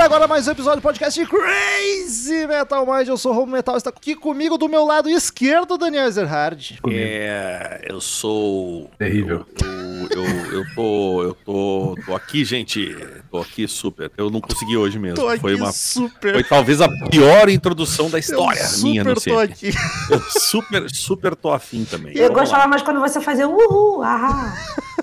Começa agora mais um episódio do podcast Crazy Metal Mind. Eu sou o Romo Metal, está aqui comigo do meu lado esquerdo, Daniel Ezerhard. É, eu sou. Terrível. Eu, eu, eu, tô. Eu tô. tô aqui, gente. Tô aqui super. Eu não consegui hoje mesmo. Tô aqui foi uma. super. Foi talvez a pior introdução da história eu minha, sei. tô aqui. Eu super, super tô afim também. Eu Vamos gostava lá. mais quando você fazia uhul, ah.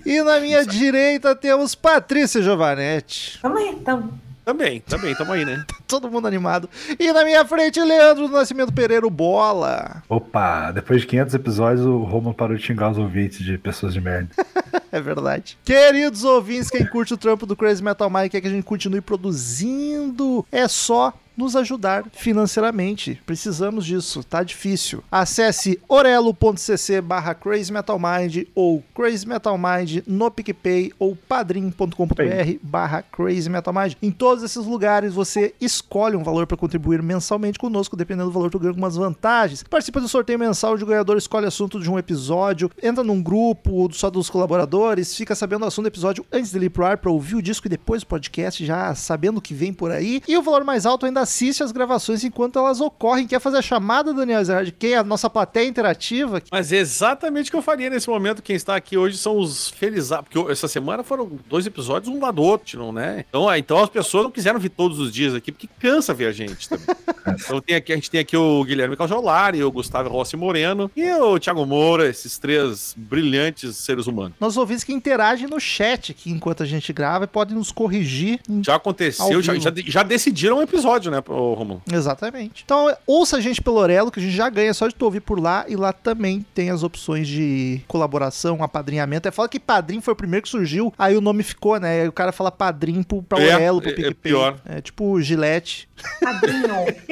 E na minha direita temos Patrícia Giovanetti. Tamo aí, tamo. Também, também, tamo aí, né? Todo mundo animado. E na minha frente, Leandro do Nascimento Pereira, Bola. Opa, depois de 500 episódios, o Roman parou de xingar os ouvintes de pessoas de merda. É verdade. Queridos ouvintes, quem curte o trampo do Crazy Metal Mind quer que a gente continue produzindo, é só nos ajudar financeiramente. Precisamos disso, tá difícil. Acesse orelo.cc barra Crazy Metal Mind ou Crazy Metal Mind no PicPay ou padrim.com.br barra Crazy Metal Mind. Em todos esses lugares você escolhe um valor para contribuir mensalmente conosco, dependendo do valor tu ganha algumas vantagens. Participa do sorteio mensal o ganhador escolhe assunto de um episódio, entra num grupo só dos colaboradores, fica sabendo o assunto do episódio antes dele ir pro ar para ouvir o disco e depois o podcast, já sabendo o que vem por aí. E o valor mais alto ainda assiste as gravações enquanto elas ocorrem. Quer fazer a chamada, Daniel Zerhard? Quem é a nossa plateia interativa? Mas é exatamente o que eu faria nesse momento. Quem está aqui hoje são os felizardos. Porque essa semana foram dois episódios, um lado do outro, não, né? Então, ah, então as pessoas não quiseram vir todos os dias aqui, porque cansa ver a gente também. então tem aqui, a gente tem aqui o Guilherme Caljolari, o Gustavo Rossi Moreno e o Thiago Moura, esses três brilhantes seres humanos. Nossos ouvintes que interagem no chat aqui enquanto a gente grava e podem nos corrigir. Já aconteceu, já, já, já decidiram um episódio, né, ô, Romulo? Exatamente. Então, ouça a gente pelo Orelo, que a gente já ganha só de tu ouvir por lá. E lá também tem as opções de colaboração, apadrinhamento. É foda que padrinho foi o primeiro que surgiu, aí o nome ficou, né? Aí o cara fala padrinho pro, pra É, Orelo, pro é- é PicPay. pior. É tipo Gillette, Padrinho,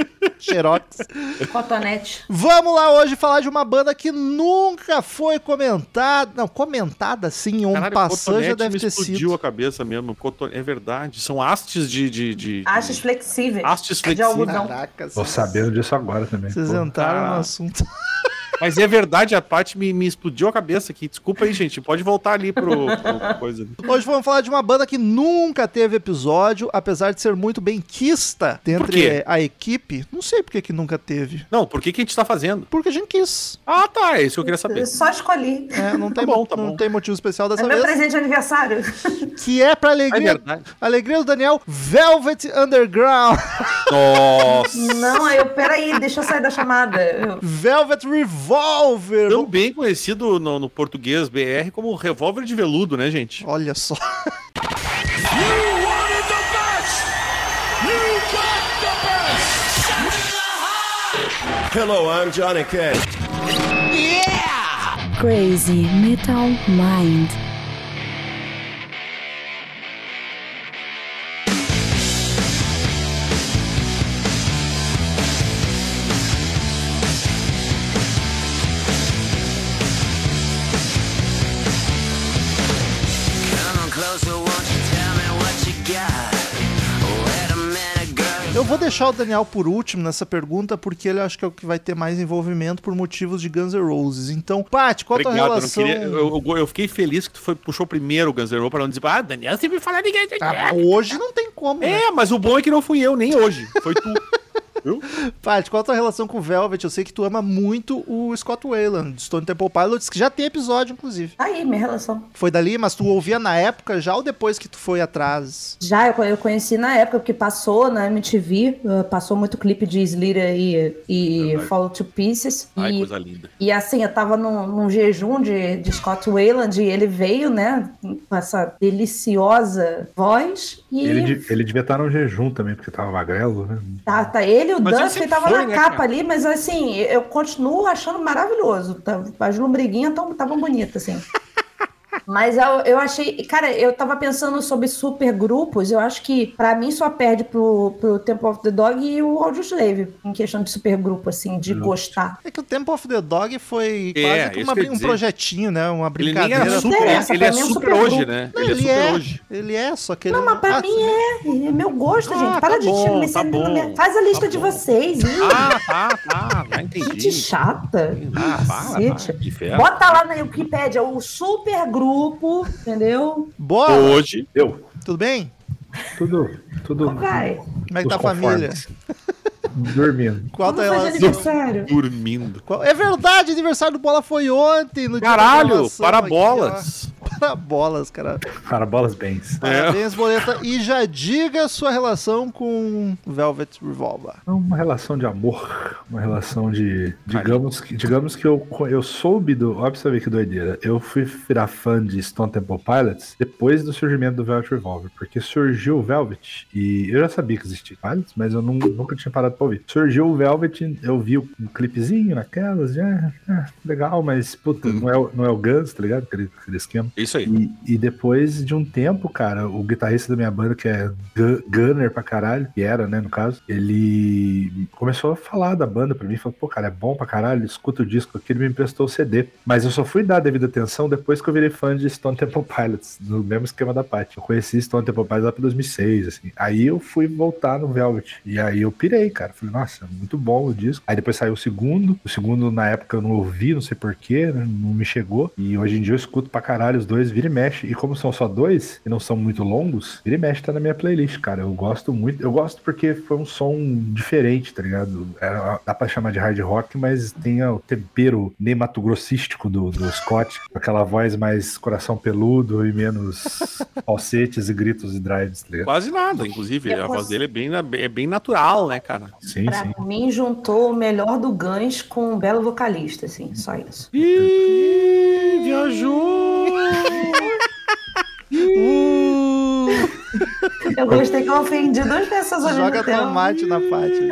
Xerox. cotonete. Vamos lá hoje falar de uma banda que nunca foi comentada. Não, comentada sim, um passant já deve me ter explodiu sido. a cabeça mesmo. Coton- É verdade. São hastes de. de, de Hastes de- flexíveis. Hastes flexíveis. algodão. Caraca, Tô sabendo disso agora também. vocês Pô. entraram no Ah. assunto. Mas é verdade, a Paty me, me explodiu a cabeça aqui. Desculpa aí, gente. Pode voltar ali pro, pro coisa. Hoje vamos falar de uma banda que nunca teve episódio, apesar de ser muito bem quista quê? a equipe. Não sei por que que nunca teve. Não, por que, que a gente tá fazendo? Porque a gente quis. Ah, tá. É isso que eu queria saber. Eu só escolhi. É, não, tem, bom, tá não bom. tem motivo especial É dessa meu vez. presente de aniversário. Que é pra É alegria, verdade. alegria do Daniel, Velvet Underground. Nossa. Não, aí eu, peraí, deixa eu sair da chamada. Velvet Revolver. Também conhecido no, no português BR como revólver de veludo, né, gente? Olha só. Hello, I'm Johnny Cash. Crazy Metal Mind. Vou deixar o Daniel por último nessa pergunta, porque ele acho que é o que vai ter mais envolvimento por motivos de Guns N' Roses. Então, Paty, qual a tua Obrigado. Eu, não relação? queria, eu, eu- eu fiquei feliz que tu foi, puxou primeiro o Guns N' Roses pra não dizer, ah, Daniel sempre fala de Guns N' Ah, hoje não tem como, né? É, mas o bom é que não fui eu, nem hoje. Foi tu. Viu? Paty, qual a tua relação com o Velvet? Eu sei que tu ama muito o Scott Wayland, de Stone Temple Pilots, que já tem episódio, inclusive. Tá aí, minha relação. Foi dali, mas tu ouvia na época já ou depois que tu foi atrás? Já, eu, eu conheci na época, porque passou na MTV, uh, passou muito clipe de Slater e, e Fall to Pieces. Ai, e, coisa linda. E assim, eu tava num, num jejum de, de Scott Wayland e ele veio, né, com essa deliciosa voz. E Ele, ele devia estar no jejum também, porque tava magrelo, né? tá, tá ele o Mas Duffy sempre tava foi, na né, capa cara? ali, mas assim, eu continuo achando maravilhoso. Tá- As lombriguinhas estavam bonitas, assim. Mas eu, eu achei. Cara, eu tava pensando sobre supergrupos. Eu acho que, pra mim, só perde pro, pro Temple of the Dog e o Audioslave, em questão de supergrupo, assim, de gostar. É que o Temple of the Dog foi É, quase uma um dizer. projetinho, né? Uma Ele brincadeira. super, ele pra é mim é um super super hoje, grupo. né? Não, Ele é ele super é, hoje. ele é, só que ele Não, mas pra Ah, mim é, é meu gosto, Ah, gente. Para tá de bom, me tá bom, Faz a lista tá de bom. vocês. Ih, Ah, tá, tá. Já entendi. gente chata. Ah, para, para, de ferro. Bota lá na Wikipédia o supergrupo, entendeu? Bola, Hoje, Eu, tudo bem? tudo. Tudo. Como é que tá a família? dormindo. Qual tá a Vamos fazer relação? aniversário. Dormindo. Qual- É verdade, aniversário do Bola foi ontem. No Caralho, parabolas. aqui. Parabolas, cara. Parabolas bens. Parabéns, Boleta. E já diga sua relação com Velvet Revolver. É uma relação de amor, uma relação de. Digamos que, digamos que eu, eu soube do. Ó, pra você ver que doideira. Eu fui virar fã de Stone Temple Pilots depois do surgimento do Velvet Revolver, porque surgiu o Velvet e eu já sabia que existia Pilots, mas eu não- nunca tinha parado pra Surgiu o Velvet, eu vi um clipezinho naquelas, já. ah, legal, mas puta, não, é, o- não é o Guns, tá ligado? Aquele, aquele esquema. Isso aí. E, e depois de um tempo, cara, o guitarrista da minha banda, que é gu- Gunner pra caralho, que era, né, no caso, ele começou a falar da banda pra mim, falou, pô, cara, é bom pra caralho, escuta o disco aqui, ele me emprestou o CD. Mas eu só fui dar a devida atenção depois que eu virei fã de Stone Temple Pilots, no mesmo esquema da Paty. Eu conheci Stone Temple Pilots lá pra 2006, assim. Aí eu fui voltar no Velvet. E aí eu pirei, cara. Falei, nossa, muito bom o disco. Aí depois saiu o segundo. O segundo, na época, eu não ouvi, não sei porquê, né? Não me chegou. E hoje em dia eu escuto pra caralho os dois, vira e mexe. E como são só dois, e não são muito longos, vira e mexe tá na minha playlist, cara. Eu gosto muito. Eu gosto porque foi um som diferente, tá ligado? É, dá pra chamar de hard rock, mas tem o tempero nematogrosístico do, do Scott. Aquela voz mais coração peludo e menos falsetes e gritos e drives, tá ligado? Quase nada, inclusive. A Depois- voz dele é bem, é bem natural, né, cara? Sim, Pra sim. mim, juntou o melhor do Guns com um belo vocalista, assim, só isso. Ih, viajou! Uh, Eu gostei que eu ofendi duas pessoas ao joga mesmo tempo. tomate na Paty.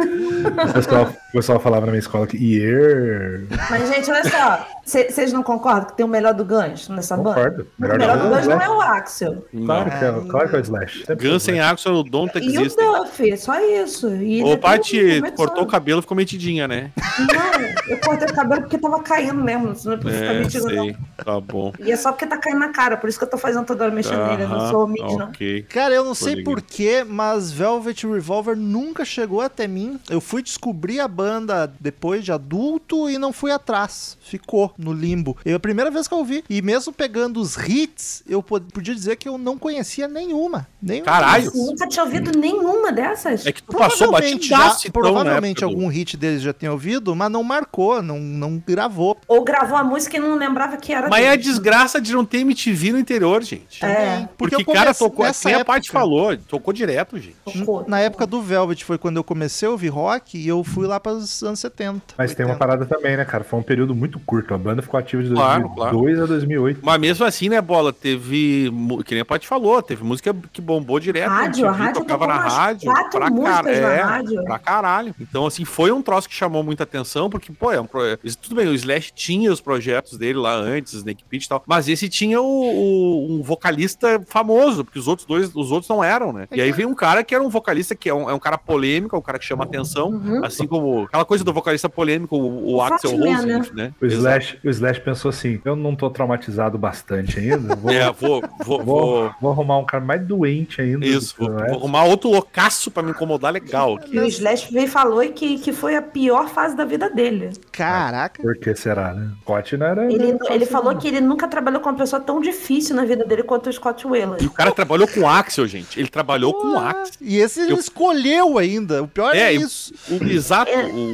O pessoal, o pessoal falava na minha escola que yeah, Mas, gente, olha só. Vocês não concordam que tem o melhor do Guns nessa banda? concordo. O melhor do não, Guns não Slash. é o Axel. Claro que é, claro que é o Slash. Sempre Guns sem o Slash. Axel, Don't E o Exist. Duff, só isso. E Ô, Paty, é cortou o cabelo, ficou metidinha, né? Não, eu cortei o cabelo porque tava caindo mesmo. Não é É, mentindo, não. sei. Tá bom. E é só porque tá caindo na cara, por isso que eu tô fazendo toda hora mexendo nele. Eu não sou mid, não. Ok. Cara, eu não sei ligado. porquê, mas Velvet Revolver nunca chegou até mim. Eu fui descobrir a banda depois de adulto e não fui atrás. Ficou no limbo. Eu, a primeira vez que eu ouvi. E mesmo pegando os hits, eu pod- podia dizer que eu não conhecia nenhuma. nenhuma Caralho. delas. Nunca tinha ouvido nenhuma dessas. É que tu passou Provavelmente, já, então, provavelmente né, época do- algum hit deles já tinha ouvido, mas não marcou, não, não gravou. Ou gravou a música e não lembrava que era Mas é a desgraça de não ter MTV no interior, gente. É. Porque, eu o cara tocou, nessa assim a época- parte falou, tocou direto, gente. Tocou. Na época do Velvet foi quando eu comecei a ouvir rock e eu fui lá para os anos 70. Mas tem uma 80. parada também, né, cara? Foi um período muito curto. A banda ficou ativa de Claro, 2002 a 2008. Mas mesmo assim, né, Bola, teve, que nem a Paty falou, teve música que bombou direto. Rádio, a rádio tocava na rádio. pra na é, rádio. Pra caralho. Então, assim, foi um troço que chamou muita atenção, porque, pô, é um pro... isso- tudo bem, o Slash tinha os projetos dele lá antes, Snake Pit e tal, mas esse tinha o, o- um vocalista famoso, porque os outros dois, os outros não eram, né? E aí veio um cara que era um vocalista que é um, é um cara polêmico, é um cara que chama atenção, Uhum. assim como aquela coisa do vocalista polêmico, o, o Axel Rose, né? né? O Exato. Slash, o Slash pensou assim: eu não tô traumatizado bastante ainda. Vou, É, vou, vou, vou, vou, vou arrumar um cara mais doente ainda. Isso, do vou, vou arrumar outro loucaço pra me incomodar legal aqui. E o Slash veio e falou que, que foi a pior fase da vida dele. Caraca. Por que será, né? Scott não era. Ele, ele falou que ele nunca trabalhou com uma pessoa tão difícil na vida dele quanto o Scott Whelan. E o cara trabalhou com o Axel, gente. Ele trabalhou com o Axel. E esse ele Eu- escolheu ainda. O pior é, É, isso. O, exato,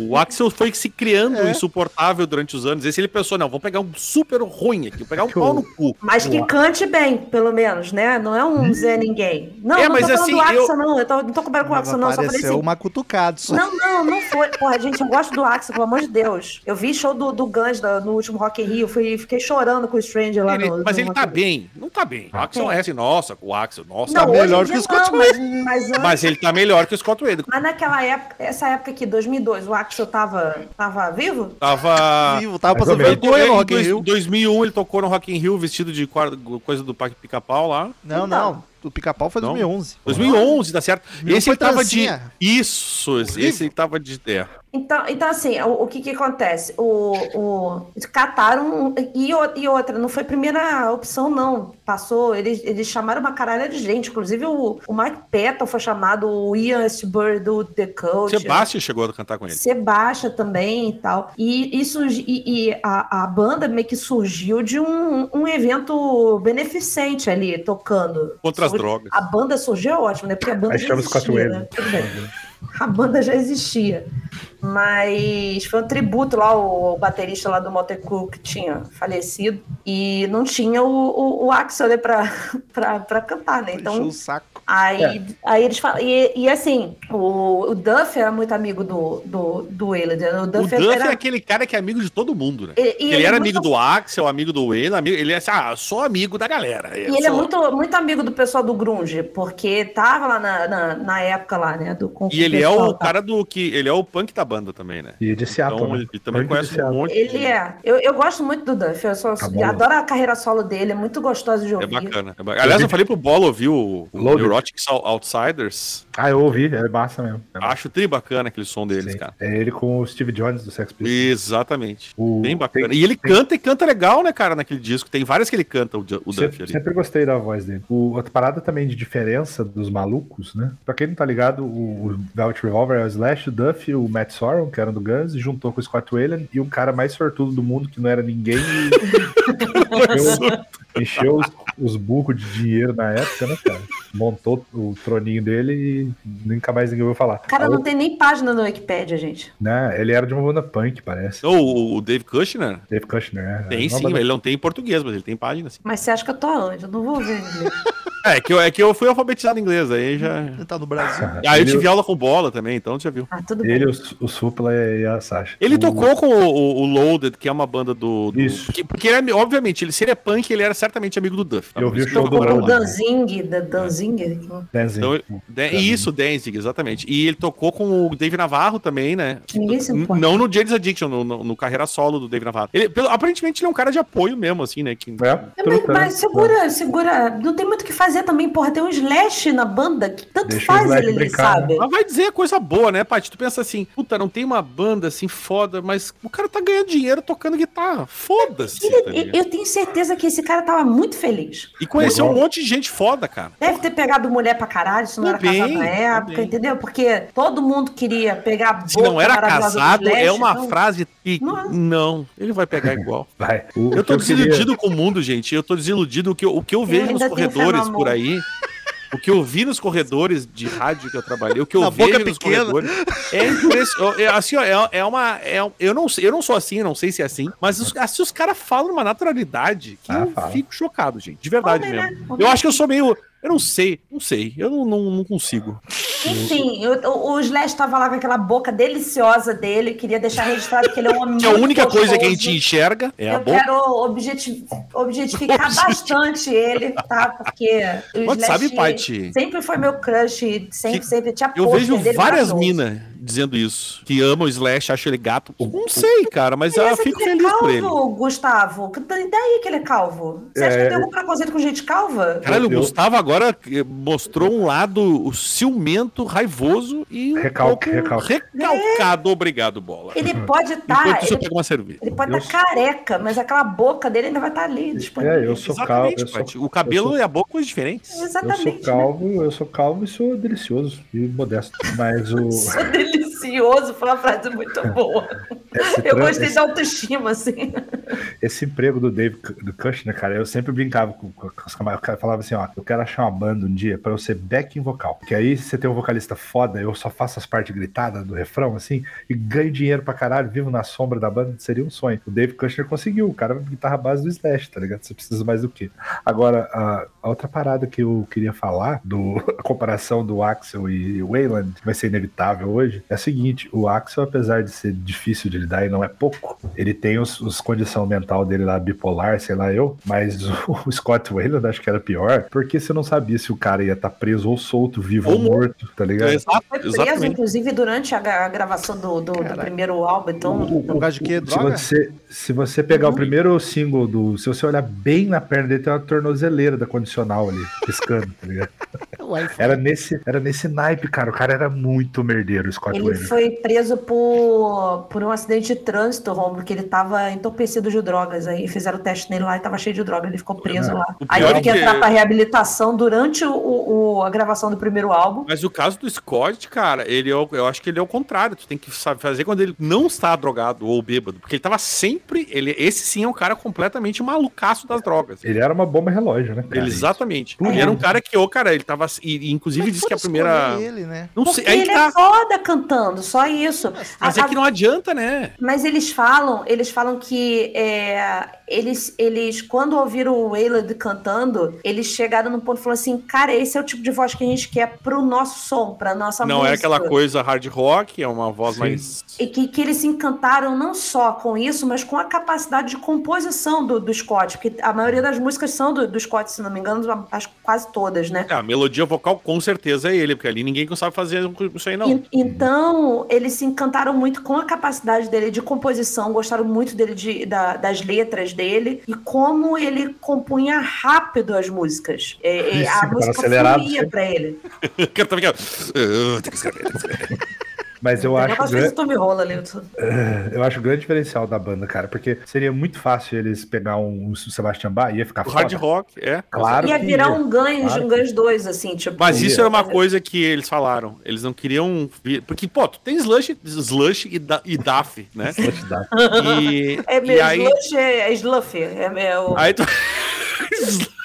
o Axel foi se criando É. insuportável durante os anos. Esse ele pensou, não, vou pegar um super ruim aqui, vou pegar um pau no cu. Mas que cante bem, pelo menos, né? Não é um Zé Ninguém. Não, É, não mas tô falando assim, do Axel, eu- não. Eu tô, não tô comparando com o Axel, não. Só falei assim. uma cutucada. Só. Não, não, não foi. Porra, gente, eu gosto do Axel, pelo amor de Deus. Eu vi show do, do Guns da- no último Rock in Rio, fui, fiquei chorando com o Stranger lá Ele- no. mas no ele Rock tá bem, não tá bem. O Axel é assim, nossa, o Axel, nossa. Tá Não, hoje melhor que o Scott não, mas, mas, antes- Mas ele tá melhor que o Scott Wade. mas naquela época, essa época aqui, 2002, o Axel tava, tava vivo? Tava. Vivo, tava passando menos. Vergonha no Em Rock in dois- Rio. 2001 ele tocou no Rock in Rio vestido de quadro- coisa do Parque Pica-Pau lá. Não, Então. não. O pica-pau foi Não? 2011. 2011, tá certo? 2001 Esse ele tava de. Isso, esse ele tava de. É. Então, então assim, o, o que que acontece? O, o, cataram e, e outra, não foi a primeira opção, não. Passou, eles, eles chamaram uma caralha de gente. Inclusive, o, o Mike Patton foi chamado, o Ian Astbury do The Coach. Sebastian chegou a cantar com ele. Sebaixa também e tal. E, isso, e, e a, a banda meio que surgiu de um, um evento beneficente ali, tocando. Contra as Surgiu- drogas. A banda surgiu é ótimo, né? Porque a banda Aí chama Scott né? Tudo bem. A banda já existia. Mas foi um tributo lá, o baterista lá do Motley Crue que tinha falecido. E não tinha o, o, o Axel né, pra, pra, pra cantar, né? Então, o saco. Aí, É. aí eles falam. E, e assim, o, o Duff era muito amigo do, do, do Waylon. né? O O Duff, Duff era. é aquele cara que é amigo de todo mundo, né? Ele- e Ele, ele era é amigo muito- do Axel, amigo do Wayne, amigo, ele é assim, ah, sou amigo da galera. E ele é muito, muito amigo do pessoal do Grunge, porque tava lá na, na, na época lá, né? Do, E ele é pessoal, o cara do que. Ele é o punk da banda também, né? E de Seattle, Então né? ele também Punk conhece um monte. Ele é. Eu, eu gosto muito do Duff. Eu só, Tá bom. adoro a carreira solo dele, é muito gostoso de É ouvir. bacana. é bacana. Aliás, eu falei pro Bola ouvir o, o Outsiders. Ah, eu ouvi, é massa mesmo. É massa. Acho tri bacana aquele som deles, Sim. cara. É ele com o Steve Jones do Sex Pistols. Exatamente. O- Bem bacana. tem- e ele tem- canta e canta legal, né, cara, naquele disco. Tem várias que ele canta, o, o Duff ali. Sempre gostei da voz dele. O, outra parada também de diferença dos malucos, né? Pra quem não tá ligado, o, o Velvet Revolver é o Slash, o Duff, o Matt Sorum, que eram do Guns, e juntou com o Scott Wayland e um cara mais sortudo do mundo, que não era ninguém, e encheu os, os burros de dinheiro na época, né, cara? Montou o troninho dele e nunca mais ninguém ouviu falar. O cara não tem nem página no Wikipedia, gente. né, ele era de uma banda punk, parece. o, o Dave Kushner? Dave Kushner, né? Tem sim, banda- ele não tem em português, mas ele tem página sim. Mas você acha que eu tô onde? Eu não vou ver inglês. É que eu, é que eu fui alfabetizado em inglês, aí já. Ele tá no Brasil. Ah, eu Ele- tive aula com bola também, então você já viu. Ah, tudo Ele, bem. o, o Supla e a Sasha. Ele O- tocou com o, o- Loaded, que é uma banda do. do- Isso. que- porque ele é, obviamente, ele, se ele é punk, ele era certamente amigo do Duff. Eu vi o show que do eu vou Loaded. O falar. Danzig, da Danzig. Danzig. Então, Dan- isso, Danzig, exatamente. E ele tocou com o Dave Navarro também, né? Ninguém se N- importa. Não no James Addiction, no, no- no carreira solo do Dave Navarro. Ele, pelo- aparentemente ele é um cara de apoio mesmo, assim, né? Que, É, É, mas, mas né? segura, segura. Não tem muito o que fazer também, porra. Tem um Slash na banda que tanto Deixa faz ele, ele brincar, sabe? Mas vai dizer coisa boa, né, Paty? Tu pensa assim, puta, não tem uma banda assim foda, mas o cara tá ganhando dinheiro tocando guitarra. Foda-se. Tá eu, tenho certeza que esse cara tava muito feliz. E conheceu Legal. um monte de gente foda, cara. Deve ter pegado mulher pra caralho, se não era Também, casado na época, também. entendeu? Porque todo mundo queria pegar a Se boca não era casado, é uma então- frase que. Não. Não, ele vai pegar igual. Vai. O- Eu tô que queria- desiludido com o mundo, gente. Eu tô desiludido. O que eu, o que eu vejo nos corredores por aí. O que eu vi nos corredores de rádio que eu trabalhei, o que eu Na vejo boca nos pequena. corredores é impressionante. É, assim, ó, é, é uma. é eu, não, sei- eu não sou assim, eu não sei se é assim, mas os, assim, os caras falam uma naturalidade que Ah, eu fala. fico chocado, gente. De verdade Homem, né? mesmo. Eu acho que eu sou meio. Eu não sei, não sei. Eu não, não, não consigo. Enfim, o, Slash tava lá com aquela boca deliciosa dele, queria deixar registrado que ele é um homem Que a muito única coisa que a gostoso. gente enxerga é a Eu boca. quero objeti- objetificar bastante ele, tá? Porque o Mas sabe, Slash Paty? sempre foi meu crush, sempre, Que- sempre tinha Eu vejo dele várias minas dizendo isso. Que amam o Slash, acham ele gato. Não sei, cara, mas eu fico que ele é feliz por ele. calvo, Gustavo. Que- E daí que ele é calvo? Você acha É, que tem algum preconceito com gente calva? Caralho, o Gustavo agora eh, mostrou um lado o ciumento, raivoso e um Recalque, recalque. recalcado. Obrigado, bola. Ele pode estar. Eu ele, pego uma cerveja. ele pode estar careca, mas aquela boca dele ainda vai estar ali disponível. É, eu sou calvo. Exatamente, Eu sou. O cabelo eu e a boca coisas diferentes. eu sou Exatamente. né? calvo, eu sou calvo e sou delicioso e modesto. Mas o. Sou delicioso, foi uma frase muito boa. Esse, Eu gostei esse, da autoestima, assim. esse emprego do Dave do Kushner, cara, eu sempre brincava com, com os camaradas. O cara falava assim: ó, eu quero achar uma banda um dia pra eu ser backing vocal. Porque aí você tem um vocalista foda, eu só faço as partes gritadas do refrão, assim, e ganho dinheiro pra caralho, vivo na sombra da banda, seria um sonho. O Dave Kushner conseguiu, o cara é guitarra base do Slash, tá ligado? Você precisa mais do que. Agora, a, a outra parada que eu queria falar, do, a comparação do Axel e Wayland, que vai ser inevitável hoje, é a seguinte: o Axel, apesar de ser difícil de lidar e não é pouco, ele tem os, os condição mental dele lá, bipolar, sei lá eu, mas o, o Scott Wayland acho que era pior, porque você não sabia se o cara ia estar preso ou solto, vivo Ou ou morto, tá ligado? Exato, Foi preso, exatamente. inclusive, durante a, gra- a gravação do, do, do primeiro álbum. Então, Por causa de quê? Se Droga? você, se você pegar o primeiro single do. Se você olhar bem na perna dele, tem uma tornozeleira da condicional ali, piscando, tá ligado? o. Era nesse, era nesse naipe, cara. O cara era muito merdeiro, o Scott Ele foi preso por, por um acidente de trânsito, Romulo, porque ele tava entorpecido de drogas. Aí fizeram o teste nele lá e tava cheio de droga. Ele ficou preso lá. O Aí teve que é que- entrar pra reabilitação durante o, o- a gravação do primeiro álbum. Mas o caso do Scott, cara, ele é o- eu acho que ele é o contrário. Tu tem que saber fazer quando ele não está drogado ou bêbado. Porque ele tava sempre. Ele, esse sim é um cara completamente malucaço das drogas. Ele era uma bomba relógio, né? cara? Ele, exatamente. Ele era um cara que, ô, cara, ele tava. E, inclusive disse que a primeira. Ele, né? Não Porque sei. Aí ele que tá. é foda cantando, só isso. Mas A- é que não adianta, né? Mas eles falam, eles falam que é, eles, eles, quando ouviram o Waylon cantando, eles chegaram no ponto e falaram assim, cara, esse é o tipo de voz que a gente quer pro nosso som, pra nossa não música. é aquela coisa hard rock, é uma voz Sim. mais. E que, que eles se encantaram não só com isso, mas com a capacidade de composição do, do Scott, porque a maioria das músicas são do, do Scott, se não me engano, acho que quase todas, né? É, a melodia vocal com certeza é ele, porque ali ninguém sabe fazer isso aí, não. E- Então, eles se encantaram muito com a capacidade dele de composição, gostaram muito dele de- da- das letras dele e como ele compunha rápido as músicas. É, é, Isso, a música fluía pra ele. O cara tá ficando. "Ah, tem que escrever, tem que escrever." Mas eu Eu acho, gosto gran- desse Tommy Rola, Lilton. eu acho o grande diferencial da banda, cara, porque seria muito fácil eles pegar um, um Sebastian Bach e ia ficar O hard foda. rock, é. Claro Ia virar ia. um Guns, Claro um que- Guns 2, assim, tipo. Mas isso Ia. era uma coisa que eles falaram. Eles não queriam. vir- Porque, pô, tu tem Slush, Slush e, da, e Daff, né? Slush Daf. E, É e mesmo, aí, Slush é, é Sluff. É, é o... aí tu.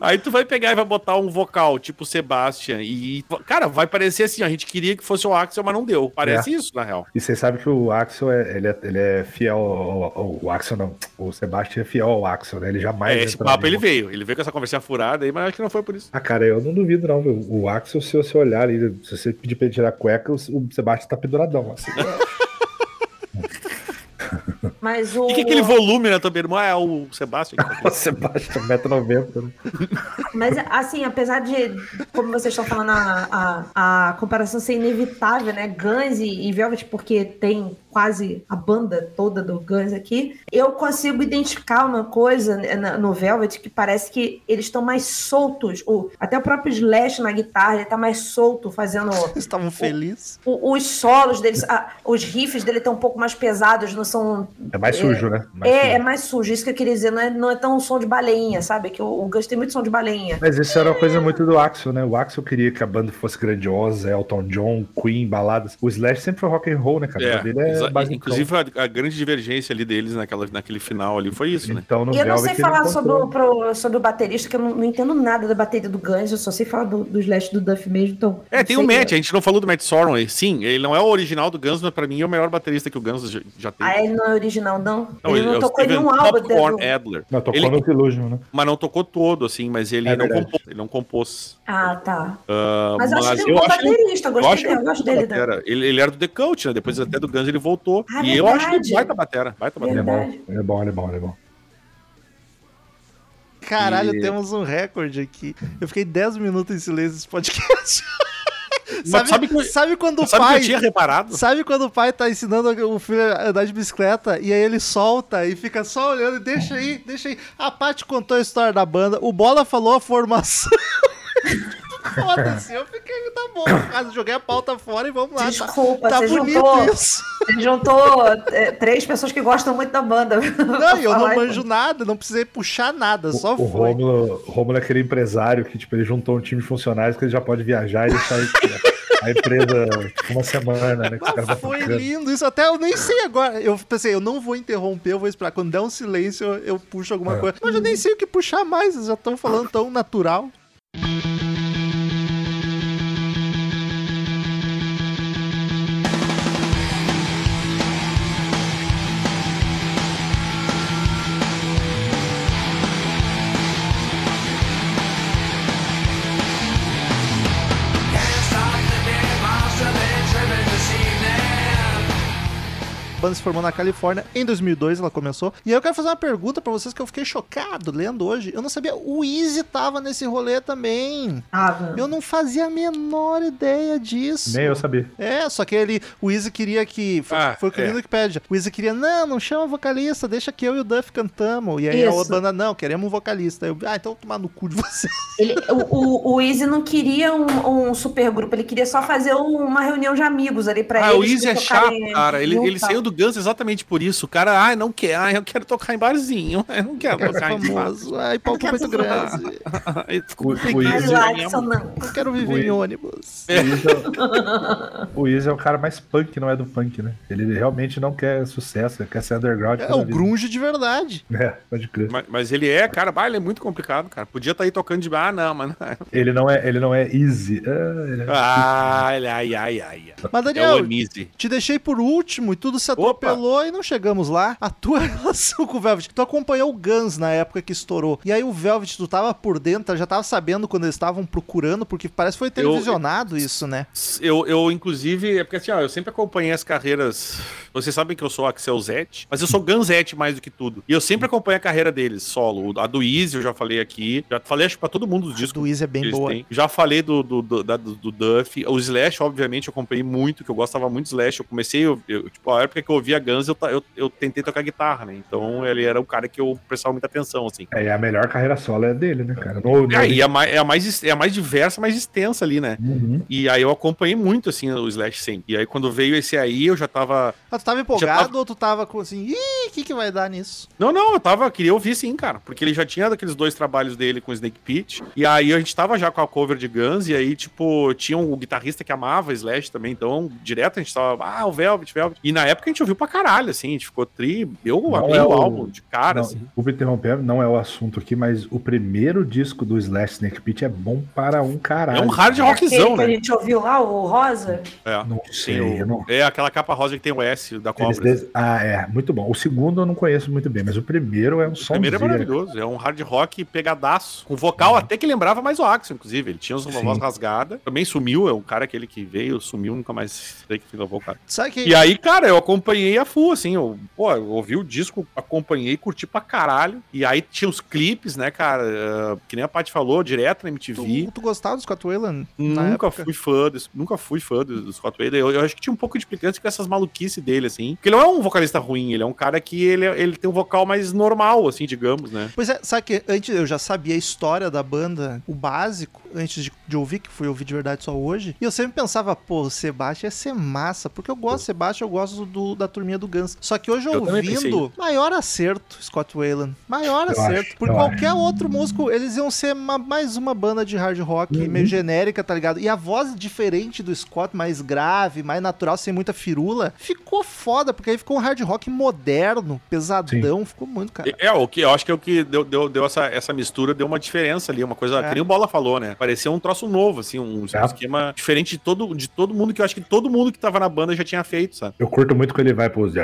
Aí tu vai pegar e vai botar um vocal, tipo Sebastian, e, cara, vai parecer assim, a gente queria que fosse o Axel, mas não deu. Parece isso, na real. E vocês sabem que o Axel é, ele é, ele é fiel ao, ao- O Axel não. O Sebastian é fiel ao Axel, né? Ele jamais. É, esse papo ele veio. Ele veio com essa conversinha furada aí, mas acho que não foi por isso. Ah, cara, eu não duvido, não. viu? O Axel, se você olhar ali, se você pedir pra ele tirar a cueca, o o Sebastian tá penduradão. Assim. Mas o. E que aquele volume, né, também, irmão? É o tá o Sebastian, 1,90m. Né? Mas, assim, apesar de, como vocês estão falando, a, a, a comparação ser inevitável, né? Guns e, e Velvet, porque tem quase a banda toda do Guns aqui, eu consigo identificar uma coisa né, no Velvet que parece que eles estão mais soltos. O, até o próprio Slash na guitarra, ele tá mais solto, fazendo Eles estavam felizes. os solos deles, a- os riffs dele estão um pouco mais pesados, não são. É mais sujo, né? Mais é, sujo. é mais sujo, isso que eu queria dizer, não é, não é tão som de baleinha, sabe? Que o, o Guns tem muito som de baleinha. Mas isso era uma coisa muito do Axel, né? O Axel queria que a banda fosse grandiosa, Elton John, Queen, baladas. O Slash sempre foi rock and roll, né, cara? É, dele é inclusive a, a grande divergência ali deles naquela, naquele final ali foi isso, né? Então, no E eu não sei falar sobre o, pro- sobre o baterista, que eu não, não entendo nada da bateria do Guns, eu só sei falar do, do Slash do Duff mesmo. Então, É, tem o Matt, a gente não falou do Matt Sorum aí. Sim, ele não é o original do Guns, mas pra mim é o melhor baterista que o Guns já, já teve. Ah, ele não é original, não? Não, ele não é tocou nenhum álbum Popcorn dele. Adler. Não, tocou Ele- no Illusion, né? Mas não tocou todo, assim, mas ele, É não, verdade. compôs, ele não compôs. Ah, tá. Ah, Mas eu acho ele um bom baterista, eu eu acho dele, eu gosto dele. da- batera. Ele, ele era do The Cult, né? Depois até do Guns ele voltou. Ah, e eu acho verdade. que baita batera. Baita Ele é batera. bom, Verdade. ele é bom, ele é bom, ele é bom. Caralho, E- temos um recorde aqui. Eu fiquei 10 minutos em silêncio nesse podcast. Sabe, sabe que sabe quando o Sabe pai. que eu tinha reparado? Sabe quando o pai tá ensinando o filho a andar de bicicleta e aí ele solta e fica só olhando e deixa aí, deixa aí. A Paty contou a história da banda, o Bola falou a formação. Foda-se, eu fiquei, tá bom, cara, joguei a pauta fora e vamos lá. tá- Desculpa, tá, você bonito juntou- isso. Ele juntou é, três pessoas que gostam muito da banda. Não, e eu não Falar, manjo nada, não precisei puxar nada, só o, o foi. Rômulo, o Rômulo é aquele empresário que, tipo, ele juntou um time de funcionários que ele já pode viajar e deixar a empresa tipo, uma semana, né? Ah, vão foi lindo, isso até eu nem sei agora. Eu pensei, eu não vou interromper, eu vou esperar. Quando der um silêncio, eu, eu puxo alguma É. coisa. Mas eu nem sei o que puxar mais, eles já estão falando tão natural. Banda se formou na Califórnia em 2002, ela começou. E aí eu quero fazer uma pergunta pra vocês que eu fiquei chocado lendo hoje. Eu não sabia, o Easy tava nesse rolê também. Tava. Eu não fazia a menor ideia disso. Nem eu sabia. É, só que ele, o Easy queria que. Foi, Ah, foi o que é. o Wikipedia. O Easy queria, não, não chama vocalista, deixa que eu e o Duff cantamos. E aí a Isso. outra banda, não, queremos um vocalista. Eu, ah, então eu vou tomar no cu de você. Ele, o, o, o Easy não queria um, um super grupo, ele queria só fazer um- uma reunião de amigos ali pra Ah, eles. o Easy é chato, cara. Ele, ele saiu do Guns exatamente por isso. O cara, ai, não quer. Ai, eu quero tocar em barzinho. Eu não quero tocar em famoso. Ai, palco muito grande. Ficou não. Eu quero viver em ônibus. O Easy é- O é cara mais punk, não é do punk, né? Ele realmente não quer sucesso, ele quer ser underground. É o grunge de verdade. É, pode crer. Mas, mas ele é, cara, bah, ele é muito complicado, cara. Podia estar aí tocando de bar, ah, não, mas. Ele não é, ele não é easy. Ah, ele é- Ai, ai, ai, ai. Mas, É Daniel, Anise. te deixei por último e tudo se atropelou e não chegamos lá. A tua relação com o Velvet. Tu acompanhou o Guns na época que estourou. E aí o Velvet, tu tava por dentro, já tava sabendo quando eles estavam procurando, porque parece que foi televisionado isso, né? Eu, eu, inclusive, é porque assim, ó, eu sempre acompanhei as carreiras. Vocês sabem que eu sou Axel Zete, mas eu sou Ganzete mais do que tudo. E eu sempre acompanho a carreira deles, solo. A do Easy eu já falei aqui. Já falei, acho pra todo mundo dos A discos. do Easy é bem boa. têm. Já falei do, do, do, da- do, do Duff. O Slash, obviamente, eu acompanhei muito, que eu gostava muito do Slash. Eu comecei, eu, eu- tipo, a época que eu ouvia Guns, eu, eu, eu tentei tocar guitarra, né? Então ele era o cara que eu prestava muita atenção, assim. É, e a melhor carreira solo é dele, né, cara? No, no- É, e a mais, é, a mais, é a mais diversa, mais extensa ali, né? Uhum. E aí eu acompanhei muito, assim, o Slash sempre. E aí quando veio esse aí, eu já tava... Ah, tu tava empolgado tava- ou tu tava com assim, ih, o que, que vai dar nisso? Não, não, eu tava, queria ouvir sim, cara. Porque ele já tinha daqueles dois trabalhos dele com o Snake Pit. E aí a gente tava já com a cover de Guns. E aí, tipo, tinha um guitarrista que amava Slash também. Então, direto a gente tava, ah, o Velvet, Velvet. E na época a gente ouviu pra caralho, assim. A gente ficou tri. Eu Não amei é o o- álbum de cara, Não, assim. desculpa interromper, não é o assunto aqui, mas o primeiro disco do Slash Snake Pit é bom para um caralho. É um hard É aquele rockzão, que a né? gente ouviu lá, o Rosa. É. Não sei, o- não... É aquela capa rosa que tem o S da Eles cobra. des- Ah, é, muito bom. O segundo eu não conheço muito bem, mas o primeiro é um O som. primeiro é maravilhoso, é um hard rock pegadaço, com vocal até que lembrava mais o Axel, inclusive. Ele tinha uma voz rasgada, também sumiu, é um cara aquele que veio, sumiu, nunca mais sei que o cara. Sabe que E aí, cara, eu acompanhei a full, assim, eu, pô, eu ouvi o disco, acompanhei, curti pra caralho. E aí tinha os clipes, né, cara, eh, que nem a Paty falou, direto na MTV. tu, tu gostava do Scott Wayland? Nunca fui fã desse, nunca fui fã do, do Scott Wayland. Eu, eu acho que tinha um pouco de implicância com essas maluquices dele, assim. Porque ele não é um vocalista ruim, ele é um cara que ele, ele tem um vocal mais normal, assim, digamos, né? Pois é, sabe que antes eu já sabia a história da banda, o básico, antes de, de ouvir, que fui ouvir de verdade só hoje. E eu sempre pensava, pô, o Sebastião ia ser massa, porque eu gosto do Sebastião, eu gosto do, da turminha do Guns. Só que hoje Eu ouvindo, maior acerto, Scott Wayland. Maior Eu acerto. acho, Por qualquer outro músico, eles iam ser uma- mais uma banda de hard rock Uhum. meio genérica, tá ligado? E a voz diferente do Scott, mais grave, mais natural, sem muita firula, ficou foda, porque aí ficou um hard rock moderno, pesadão, ficou muito, cara. É, o que eu acho que é o que deu, deu, deu essa, essa mistura, deu uma diferença ali, uma coisa, É. que nem o Bola falou, né? Parecia um troço novo, assim, um É. esquema diferente de todo, de todo mundo, que eu acho que todo mundo que tava na banda já tinha feito, sabe? Eu curto muito quando ele vai pros. É.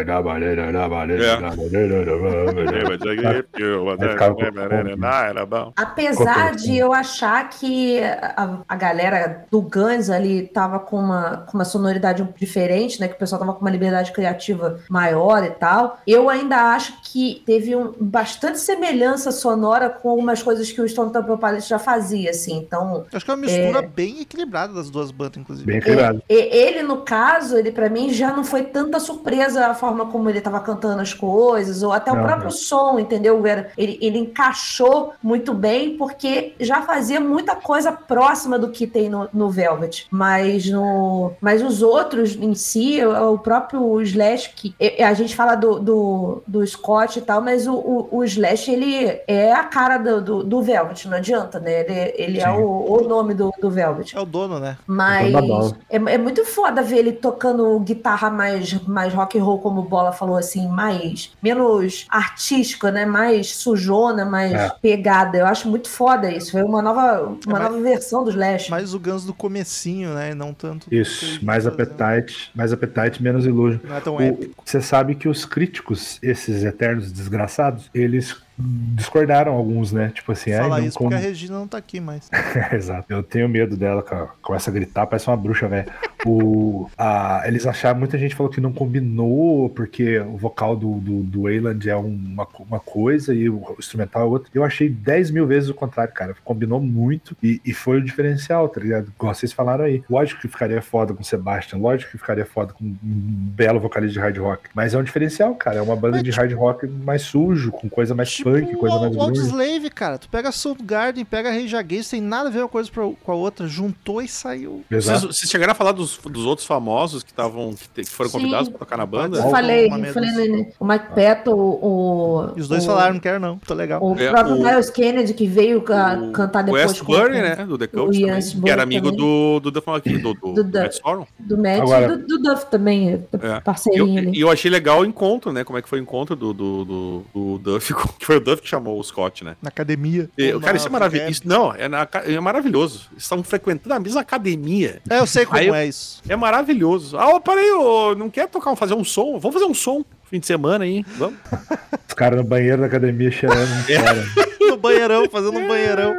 Era bom. Apesar é? de eu achar que a, a galera do Guns ali tava com uma, com uma sonoridade diferente, né? Que o pessoal tava com uma liberdade criativa maior e tal. Eu ainda acho que teve um, bastante semelhança sonora com algumas coisas que o Stone Temple Pilots já fazia, assim. Então, Eu acho que é uma mistura bem equilibrada das duas bandas, inclusive. Bem equilibrado. E- Ele, no caso, ele para mim já não foi tanta surpresa a forma como ele tava cantando as coisas, ou até o Não, próprio não. som, entendeu? Era- Ele, ele encaixou muito bem, porque já fazia muita coisa próxima do que tem no, no Velvet. Mas no, mas os outros em si, o, o próprio Slash, que a gente fala do, do, do Scott e tal, mas o, o, o Slash, ele é a cara do, do, do Velvet, não adianta, né? Ele, ele é o, o nome do, do Velvet. É o dono, né? Mas bola. é, é muito foda ver ele tocando guitarra mais, mais rock and roll, como o Bola falou, assim, mais menos artística, né? Mais sujona, mais É. pegada. Eu acho muito foda isso. Foi uma nova, uma É, mas- nova versão dos Slash. Mais o Guns do comecinho, né? E não tanto. Isso, mais fazendo. appetite, mais appetite, menos illusion. Não é tão O- épico. Você sabe que os críticos, esses eternos desgraçados, eles discordaram alguns, né? Tipo assim, ai, Falar não isso como- porque a Regina não tá aqui mais. Exato. Eu tenho medo dela, cara. Começa a gritar, parece uma bruxa, velho. O, a, eles acharam, muita gente falou que não combinou, porque o vocal do, do, do Wayland é uma, uma coisa e o instrumental é outra. Eu achei 10 mil vezes o contrário, cara. Combinou muito e, e foi o diferencial, tá ligado? Igual vocês falaram aí. Lógico que ficaria foda com o Sebastian, lógico que ficaria foda com um belo vocalista de hard rock. Mas é um diferencial, cara. É uma banda É de tipo- hard rock mais sujo, com coisa mais Tipo punk, coisa mais o grunge. Audioslave, cara. Tu pega Soundgarden, pega Rage Against, tem nada a ver uma coisa pra- com a outra. Juntou e saiu. Vocês, Exato. vocês chegaram a falar dos, dos outros famosos que estavam que, te- que foram Sim. convidados pra tocar na banda? Eu falei, uma eu falei o Mike Petto, o. E os dois o- falaram, não quero não. Tô legal. O É, próprio o- Miles Kennedy que veio ca- O- cantar O depois Westbury, com- né? Do The o Ian também, Westbury que era amigo também. do, do, Duff- aqui, do, do, Do do Duff. Matt Sorum. Do Matt Agora- e do, do Duff também, do É. E eu, parceirinho ali. e eu achei legal o encontro, né? Como é que foi o encontro do, do, do, do Duff, que foi o Duff que chamou o Scott, né? Na academia. E, cara, isso é maravilhoso. Não, é, na é maravilhoso. Eles estão frequentando a mesma academia. É, eu sei como Aí é isso. É maravilhoso. Ah, peraí, ô, não quer tocar, fazer um som? Vamos fazer um som fim de semana aí. Vamos. Os caras no banheiro da academia cheirando. É. cara. No banheirão, fazendo um banheirão.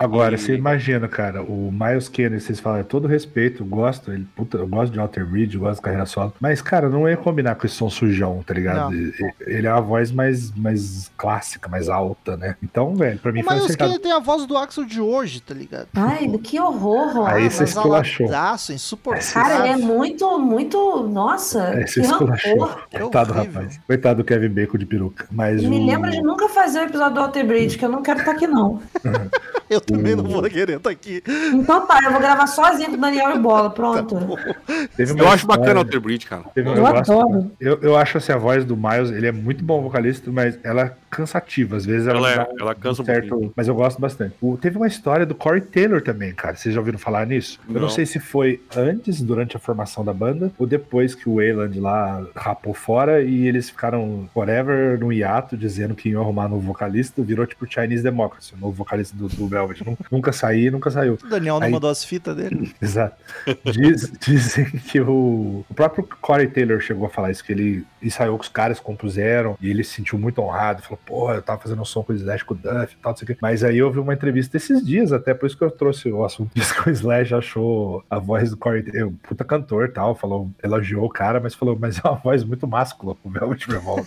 Agora, você imagina, cara, o Miles Kennedy, vocês falam, é todo respeito, gosto, ele, puta, eu gosto de Alter Bridge, eu gosto de carreira solo, mas, cara, não ia combinar com esse som sujão, tá ligado? Não. E- Ele é uma voz mais, mais clássica, mais alta, né? Então, velho, pra mim O foi Miles acertado. Kennedy tem a voz do Axel de hoje, tá ligado? Ai, que horror, Aí Rob. você esculachou. Insuportável. Cara, ele é muito, muito. Nossa, Aí você que esculachou. rancor. Coitado, rapaz. Coitado do Kevin Bacon de peruca. Mas Me o... lembra de nunca fazer o episódio do Alter Bridge, que eu não quero estar aqui, não. Eu também não vou querer estar aqui. Então tá, eu vou gravar sozinho com o Daniel e Bola, pronto. Teve uma Eu acho bacana o Alter Bridge, cara. Teve Eu adoro. Eu, eu acho assim, a voz do Miles, ele é muito bom vocalista, mas ela cansativa. Às vezes ela, Ela é- ela cansa um certo, pouquinho. Mas eu gosto bastante. O- teve uma história do Corey Taylor também, cara. Vocês já ouviram falar nisso? Eu não Não. sei se foi antes, durante a formação da banda, ou depois que o Wayland lá rapou fora e eles ficaram forever no hiato, dizendo que iam arrumar novo vocalista. Virou tipo Chinese Democracy, o novo vocalista do, do Velvet. Nunca, nunca saí, nunca saiu. O Daniel não Aí- mandou as fitas dele. Exato. Diz- dizem que o, o próprio Corey Taylor chegou a falar isso, que ele ensaiou com os caras, compuseram, e ele se sentiu muito honrado, falou, pô, eu tava fazendo um som com o Slash, com o Duff e tal, não sei o quê. Mas aí eu vi uma entrevista esses dias, até por isso que eu trouxe o assunto, diz que o Slash achou a voz do Corey Taylor, puta cantor e tal, falou, elogiou o cara, mas falou, mas é uma voz muito máscula pro Velvet Revolver.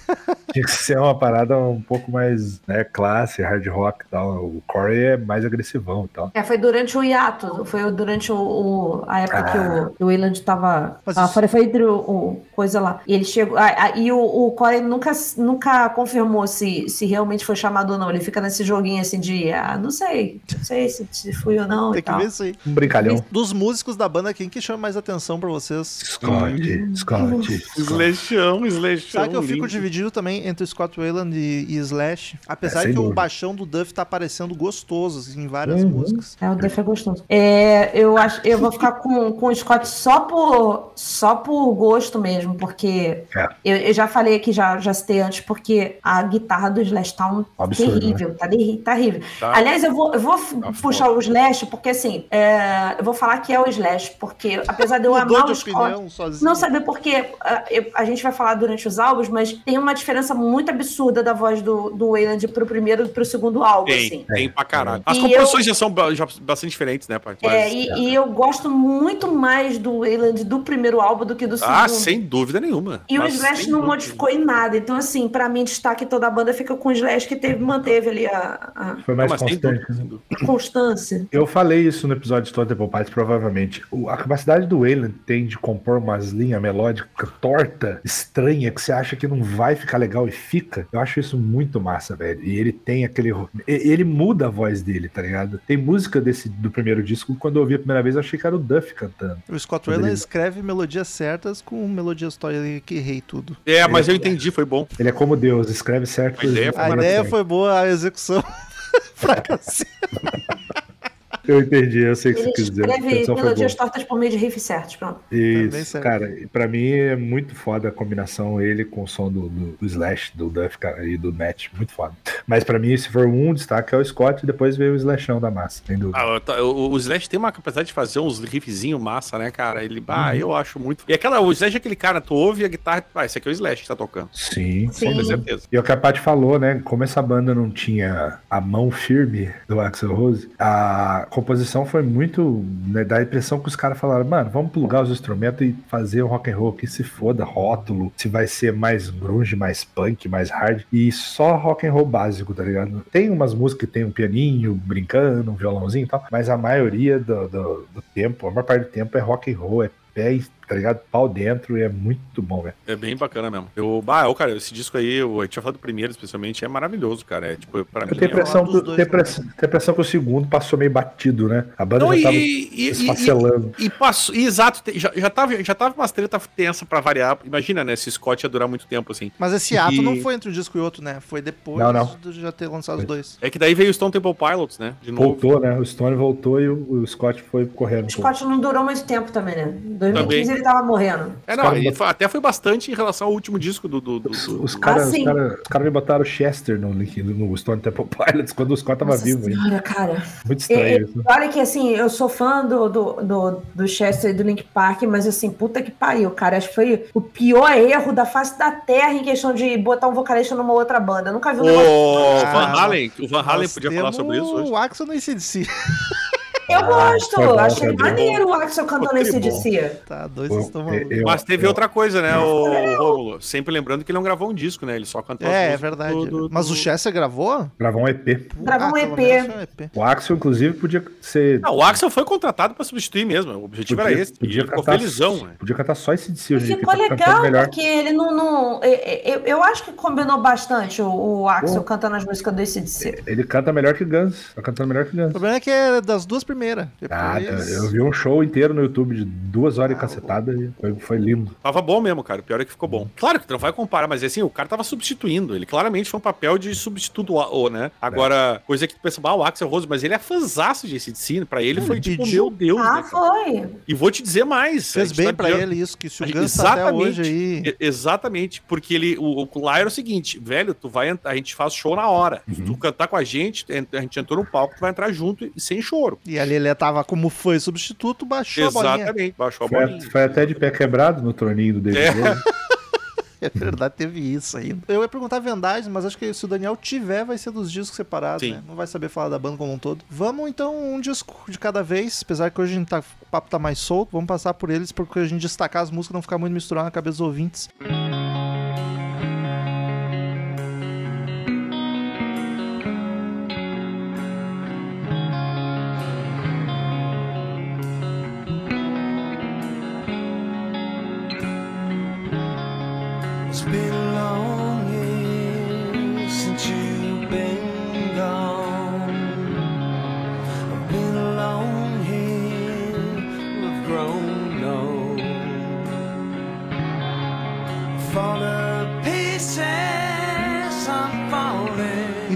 Tinha que ser uma parada um pouco mais, né, classe, hard rock e tal. O Corey é mais agressivão e tal. É, foi durante o hiato, foi durante o, o- a época que Ah. o, que o Wayland tava. Mas Ah, foi, foi entre o, o coisa lá. E ele chegou. ah, e o, o Corey nunca, nunca confirmou se, se realmente foi chamado ou não. Ele fica nesse joguinho assim de. Ah, não sei. Não sei se, se fui ou não. Tem e que tal. ver isso aí. Um brincalhão. Dos músicos da banda, quem que chama mais atenção pra vocês? Scott, Scott. Scott. Slashão, slashão. Sabe que eu fico lindo. dividido também entre Scott Wayland e, e Slash? Apesar É, que o dúvida. baixão do Duff tá aparecendo gostoso assim, em várias Uhum. músicas. É, o Duff é gostoso. É, eu acho, eu vou ficar com, com o Scott só por, só por gosto mesmo, porque É. eu, eu já falei aqui, já, já citei antes, porque a guitarra do Slash tá um Absurdo, terrível, tá terri- terrível. Tá. Aliás, eu vou, eu vou Tá puxar o Slash, porque assim, é, eu vou falar que é o Slash, porque apesar de eu amar o Scott, sozinho. não saber porque eu- a gente vai falar durante os álbuns, mas tem uma diferença muito absurda da voz do, do Wayland pro primeiro e pro segundo álbum, Tem, assim. tem pra caralho. As E composições já são já bastante diferentes, né, pai? É, Mas- e, e eu gosto muito mais do Wayland do primeiro álbum do que do segundo. Ah, sem dúvida nenhuma. E o Mas Slash sem não dúvida. modificou em nada. Então, assim, pra mim, destaque toda a banda fica com o Slash, que teve, manteve ali a, a Foi mais Não, constante. dúvida, dúvida. constância. Eu falei isso no episódio de Stone Temple Pilots, provavelmente. O- a capacidade do Wayland tem de compor umas linhas melódicas torta, estranha, que você acha que não vai ficar legal e fica. Eu acho isso muito massa, velho. E ele tem aquele. Ele muda a voz dele, tá ligado? Tem música desse do primeiro disco, quando eu ouvi a primeira vez, eu achei que era o Duff cantando. O Scott Poderia- Wayland escreve melodias certas com melodias história que errei tudo. É, mas eu entendi, foi bom. Ele é como Deus, escreve certo. A ideia foi A ideia foi boa, a execução fracassou. Eu entendi, eu sei o que você quis dizer. Escreve melodias tortas por meio de riff certos. Pronto. Isso, cara, e pra mim é muito foda a combinação ele com o som do, do, do Slash, do Duff cara, e do Matt, muito foda. Mas pra mim, se for um destaque é o Scott e depois veio o Slashão da massa, sem dúvida. Ah, o, o Slash tem uma capacidade de fazer uns riffzinhos massa, né, cara? Ele, Uhum. ah, eu acho muito. E aquela, o Slash é aquele cara, tu ouve a guitarra, ah, esse aqui é o Slash que tá tocando. Sim. Sim. Com certeza. E o que a Paty falou, né? Como essa banda não tinha a mão firme do Axel Rose, a, composição foi muito. Né, dá a impressão que os caras falaram, mano, vamos plugar os instrumentos e fazer um rock and roll que se foda, rótulo, se vai ser mais grunge, mais punk, mais hard. E só rock and roll básico, tá ligado? Tem umas músicas que tem um pianinho brincando, um violãozinho e tal, mas a maioria do, do, do tempo, a maior parte do tempo é rock and roll, é pé, tá ligado? Pau dentro e é muito bom, velho. É bem bacana mesmo. Eu, bah, ô, cara, esse disco aí, eu, a gente já falou do primeiro, especialmente, é maravilhoso, cara. É, tipo, pra Eu mim. tenho a é- impressão, dois, impressão, que o segundo passou meio batido, né? A banda Não, já e, tava e, e, esfacelando. e passou, e exato, já, já, tava, já tava umas treta tensa pra variar. Imagina, né? Se Scott ia durar muito tempo, assim. Mas esse ato E- não foi entre um disco e outro, né? Foi depois Não, não. de já ter lançado os dois. É que daí veio o Stone Temple Pilots, né? De novo. Voltou, né? O Stone voltou e o, o Scott foi correndo. O Scott não durou muito tempo também, né? Em 2015 Também. Ele tava morrendo. É, não, caras e foi- até foi bastante em relação ao último disco do. do, do- Os, do- os caras Ah, os cara, os cara botaram o Chester no, link- no Stone Temple Pilots quando o Scott tava Nossa vivo senhora, cara. Muito E- estranho e- isso. olha que assim, eu sou fã do, do, do, do Chester e do Link Park, mas assim, puta que pariu, cara. Acho que foi o pior erro da face da terra em questão de botar um vocalista numa outra banda. Eu nunca vi um negócio. O Ah, Van Halen, o Van Halen podia falar sobre isso hoje. O Axel no ACDC. Eu gosto, foi bom, achei bom. maneiro o Axel cantando esse. DC. Tá, dois estão Mas teve eu- outra coisa, né, o Rômulo? Sempre lembrando que ele não gravou um disco, né? Ele só cantou É, é verdade. do- do- Mas o do- Chester gravou? Gravou um EP. Gravou um pelo EP. foi um EP. O Axel, inclusive, podia ser. Não, o Axel foi contratado pra substituir mesmo. O objetivo era esse. podia ficou cantar, felizão, né? Podia cantar só esse DC hoje Ficou que tá legal, porque ele não. não eu, eu acho que combinou bastante o, o Axel Pô. cantando as músicas do ACDC. Ele canta melhor que Guns. Tá cantando melhor que O Guns. problema é que é das duas primeiras. Ah, Depois... eu vi um show inteiro no YouTube de duas horas e cacetada e foi, foi lindo. Tava bom mesmo, cara. O pior é que ficou bom. Claro que tu não vai comparar, mas assim, o cara tava substituindo. Ele claramente foi um papel de substituto, ou, né? Agora, coisa que tu pensa, ah, o Axel Rose, mas ele é fanzaço de ACDC. Pra ele foi Ele tipo, meu Deus, Ah, né, foi. E vou te dizer mais. Fez bem tá pra pior- ele isso, que se o gente- Guns tá até exatamente. hoje aí... Exatamente, porque ele, o, o lá era o seguinte, velho, tu vai, a gente faz show na hora. Se tu cantar com a gente, a gente entrou no palco, tu vai entrar junto e sem choro. E ali ele tava como foi substituto, baixou a bolinha. Exatamente, baixou a Foi, bolinha. foi até de pé quebrado no troninho do David É. É verdade, teve isso ainda. Eu ia perguntar vendagens, mas acho que se o Daniel tiver, vai ser dos discos separados, Sim. né? Não vai saber falar da banda como um todo. Vamos então um disco de cada vez, apesar que hoje a gente tá, o papo tá mais solto, vamos passar por eles porque a gente destacar as músicas não ficar muito misturado na cabeça dos ouvintes. It's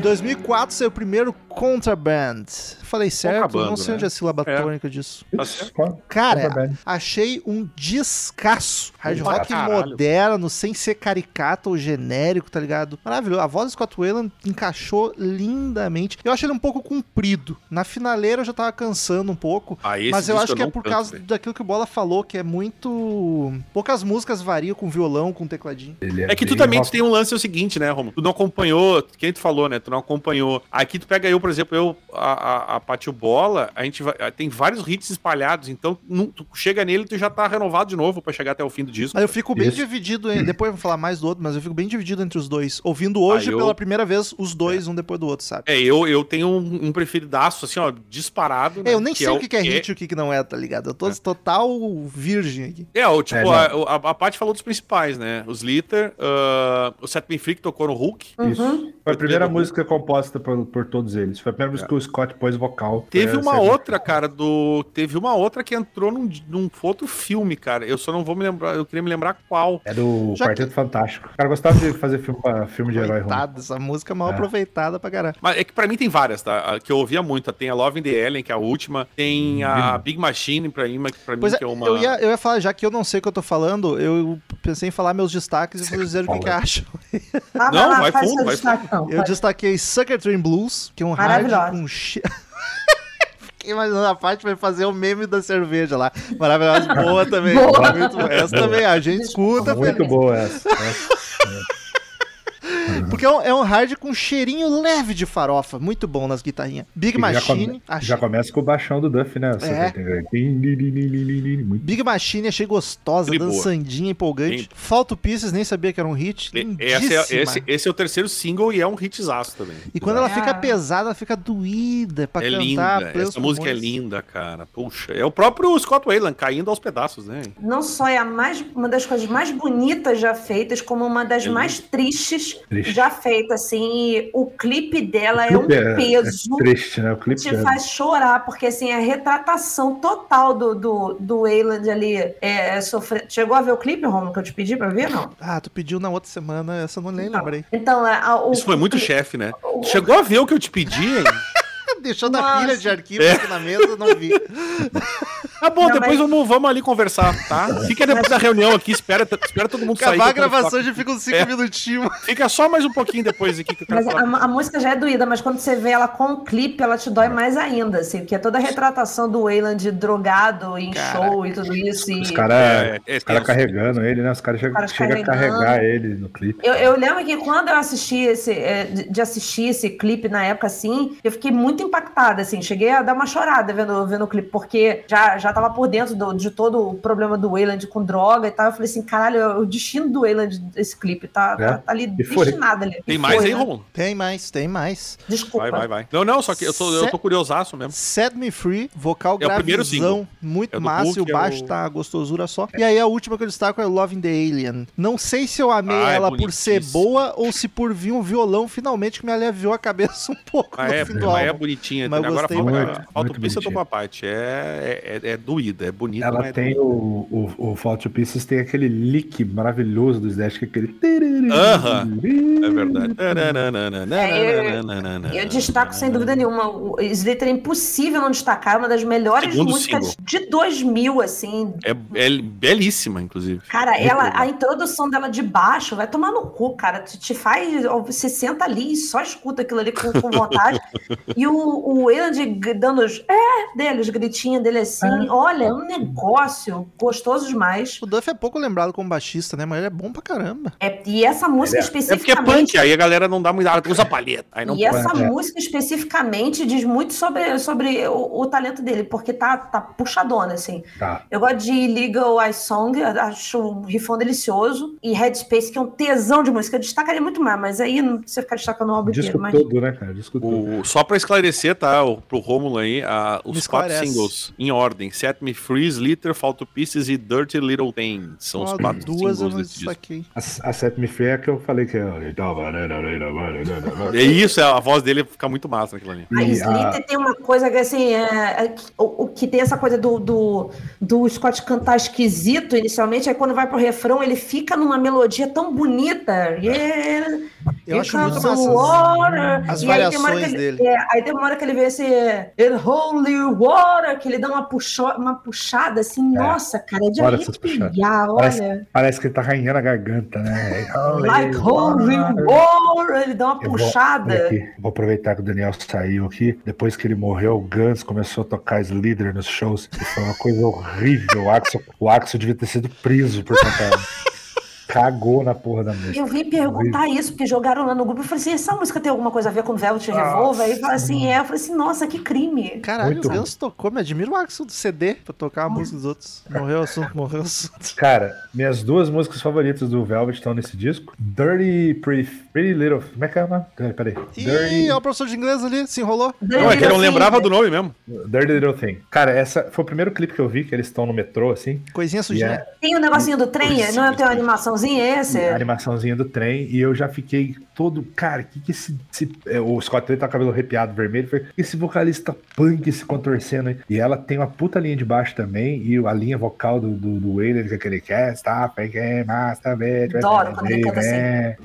2004 saiu o primeiro Contraband. Falei certo, Contrabando, não sei né? onde é a sílaba É. tônica disso. Tá certo. Cara, Contraband. achei um descasso. Hard rock caralho. moderno, sem ser caricato ou genérico, tá ligado? Maravilhoso. A voz do Scott Wayland encaixou lindamente. Eu achei ele um pouco comprido. Na finaleira eu já tava cansando um pouco. Ah, mas eu acho que é por canto, causa daquilo que o Bola falou, que é muito. Poucas músicas variam com violão, com tecladinho. Ele É que tu também rock. tem um lance é o seguinte, né, Romulo? Tu não acompanhou, quem tu falou, né? Tu não acompanhou. Aqui tu pega eu, por exemplo, eu, a, a, a Pátio Bola, a gente vai, tem vários hits espalhados, então nu- tu chega nele tu já tá renovado de novo pra chegar até o fim do disco. Mas eu fico bem Isso. dividido, em- depois eu vou falar mais do outro, mas eu fico bem dividido entre os dois. Ouvindo hoje Ah, eu- pela primeira vez os dois, um depois do outro, sabe? É, eu, eu tenho um, um preferidaço, assim, ó, disparado. né, É, eu nem sei é o que, que é hit e o que, que não é, tá ligado? Eu tô total virgem aqui. É, o, tipo, É, não. a, a, a Paty falou dos principais, né? Os Litter, ah, o Set Me Free que tocou no Hulk. Isso. Foi a primeira música composta por, por todos eles. Foi a primeira música que o Scott pôs vocal. Teve uma outra, cara, do. Teve uma outra que entrou num, num outro filme, cara. Eu só não vou me lembrar, eu queria me lembrar qual. É do Já Quarteto Fantástico. O cara gostava de fazer filme, pra- filme de herói. Coitado, essa música é mal É. aproveitada pra caralho. Mas é que pra mim tem várias, tá? A que eu ouvia muito. Tem a Love in the Ellen, que é a última. Tem a Big Machine, pra mim, que pra mim é, que é uma. eu, ia, eu ia falar, já que eu não sei o que eu tô falando, eu pensei em falar meus destaques e vou dizer o que, que acham. Ah, Não, lá, vai faz fundo, seu vai destaque, não. Eu Vai. destaquei Sucker Train Blues, que é um hard Maravilhosa. com che... Fiquei imaginando a parte vai fazer o meme da cerveja lá. Maravilhosa, boa também. Muito boa. Essa também, a gente escuta. Muito feliz. boa essa. Essa- Porque é um, é um hard com cheirinho leve de farofa. Muito bom nas guitarrinhas. Big E já Machine. come- achei- Já começa com o baixão do Duff, né? É. Muito Big Machine achei gostosa, boa. dançandinha, empolgante. Bem- Falta Pieces, nem sabia que era um hit. Esse é, esse, esse é o terceiro single e é um hitzaço também. E quando ela É. fica pesada, ela fica doída pra é cantar. linda, essa música é linda, cara. Puxa, é o próprio Scott Wayland caindo aos pedaços, né? Não só é a mais, uma das coisas mais bonitas já feitas, como uma das É mais tristes Triste. já feitas, assim. E o clipe dela é um clipe é- peso. É triste, né? O clipe te é- faz chorar, porque assim, a retratação total do, do, do Wayland ali é, sofrer. Chegou a ver o clipe, Romulo, que eu te pedi pra ver, não? Ah, tu pediu na outra semana, essa eu não nem Então, lembrei. Então, é, a- o, Isso foi muito o- chefe, né? o- Chegou a ver o que eu te pedi, hein? Deixou na pilha de arquivo É. aqui na mesa, não vi. Tá bom, Não, depois mas- vamos, vamos ali conversar, tá? Fica depois da reunião aqui, espera, espera todo mundo sair. Acabar a gravação já fica uns 5 É. minutinhos. Fica só mais um pouquinho depois aqui que eu Mas a, a música já é doída, mas quando você vê ela com o clipe, ela te dói mais ainda, assim, porque é toda a retratação do Wayland drogado em Caraca. show e tudo isso. E... Os caras É, é os cara carregando ele, né? Os caras chegam caras chega a carregar ele no clipe. Eu, eu lembro que quando eu assisti esse, é, de de assistir esse clipe na época, assim, eu fiquei muito impactada, assim, cheguei a dar uma chorada vendo, vendo o clipe, porque já, já tava por dentro do- de todo o problema do Wayland com droga e tal, eu falei assim, caralho, é o destino do Wayland desse clipe tá, É. tá, tá ali E foi. destinado ali. Tem E mais foi, aí, né? Romulo? Tem mais, tem mais. Desculpa. Vai, vai, vai. Não, não, só que eu tô, eu tô curiosaço mesmo. Set Me Free, vocal É o primeiro gravizão, muito É do massa, Hulk, e o é baixo o- tá gostosura só. E aí a última que eu destaco é Loving the Alien. Não sei se eu amei Ah, é ela por ser boa ou se por vir um violão finalmente que me aliviou a cabeça um pouco Mas no é, fim do mas é bonitinha. Mas eu Agora gostei falta, muito, falta muito o parte. É, é, é, é doída, é bonita, Ela é tem doída. o, o, o Fall to Pieces tem aquele lick maravilhoso do Slash, que é aquele. Aham, É verdade. Eu destaco sem dúvida nenhuma. O Slater é impossível não destacar, é uma das melhores Segundo músicas single. de 2000, assim. É, é belíssima, inclusive. Cara, ela, legal. a introdução dela de baixo vai tomar no cu, cara. Te, te faz. Você senta ali e só escuta aquilo ali com, com vontade. e o, o Wayland g- dando os é dele, os gritinhos dele assim. Olha, é um negócio gostoso demais. O Duff é pouco lembrado como baixista, né? Mas ele é bom pra caramba. É, e essa música É. É porque é especificamente. punk, aí a galera não dá muita. Ah, usa palheta. Aí não E essa É. música especificamente diz muito sobre, sobre o, o talento dele, porque tá, tá puxadona, assim. Tá. Eu gosto de Legal Eye Song, acho um rifão delicioso. E Headspace, que é um tesão de música. Eu destacaria muito mais, mas aí não precisa ficar destacando o álbum inteiro. Disco Mas... todo, né, cara? Disco todo. O, só pra esclarecer, tá? O, pro Rômulo aí, a- Me os quatro esclarece. singles em ordem: Set Me Free, Litter, Fall to Pieces e Dirty Little Things. São os quatro duas singles desse disco. A, a Set Me Free é a que eu falei que é. É isso, a voz dele fica muito massa naquilo ali. A Slater tem uma coisa que, assim, é, é que- o, o que tem essa coisa do, do, do Scott cantar esquisito inicialmente, aí quando vai pro refrão, ele fica numa melodia tão bonita. Yeah, Eu acho muito massa water. as E aí tem uma hora variações que ele- dele. é, aí tem uma hora que ele vê esse It holy water, que ele dá uma, puxo, uma puxada assim, nossa, cara, é de puxadas. arrepiar, Parece, olha. parece que ele tá arranhando a garganta, né? Like holy water, ele dá uma Eu vou- puxada. olha aqui, vou aproveitar que o Daniel saiu aqui. Depois que ele morreu, o Guns começou a tocar Slither nos shows. E foi uma coisa horrível. O Axel, o Axel devia ter sido preso por cantar. Cagou na porra da música. Eu vim perguntar isso, porque jogaram lá no grupo. Eu falei assim: essa música tem alguma coisa a ver com Velvet Revolver? Aí fala assim: é. Eu falei assim: nossa, que crime. Caralho, Muito Guns tocou. Me admira o Axel do CD pra tocar a música dos outros. Morreu o assunto, morreu o assunto. Cara, minhas duas músicas favoritas do Velvet estão nesse disco. Dirty Pretty, Pretty Little. Como é que é o nome? Peraí, peraí. Ih, Dirty, é o professor de inglês ali, se enrolou. Não, é que ele não lembrava do nome mesmo. Dirty Little Thing. Cara, essa foi o primeiro clipe que eu vi que eles estão no metrô, assim. Coisinha sujinha. Yeah. Tem o negocinho do trem, não é tem uma animaçãozinha esse? a animaçãozinha do trem e eu já fiquei todo, cara, que que esse, esse- é, o Scott Taylor tá com o cabelo arrepiado vermelho, foi esse vocalista punk se contorcendo aí. e ela tem uma puta linha de baixo também e a linha vocal do, do, do Waylon, que é aquele cast, tá, peguei, massa, bitch, Adoro quando ele canta assim.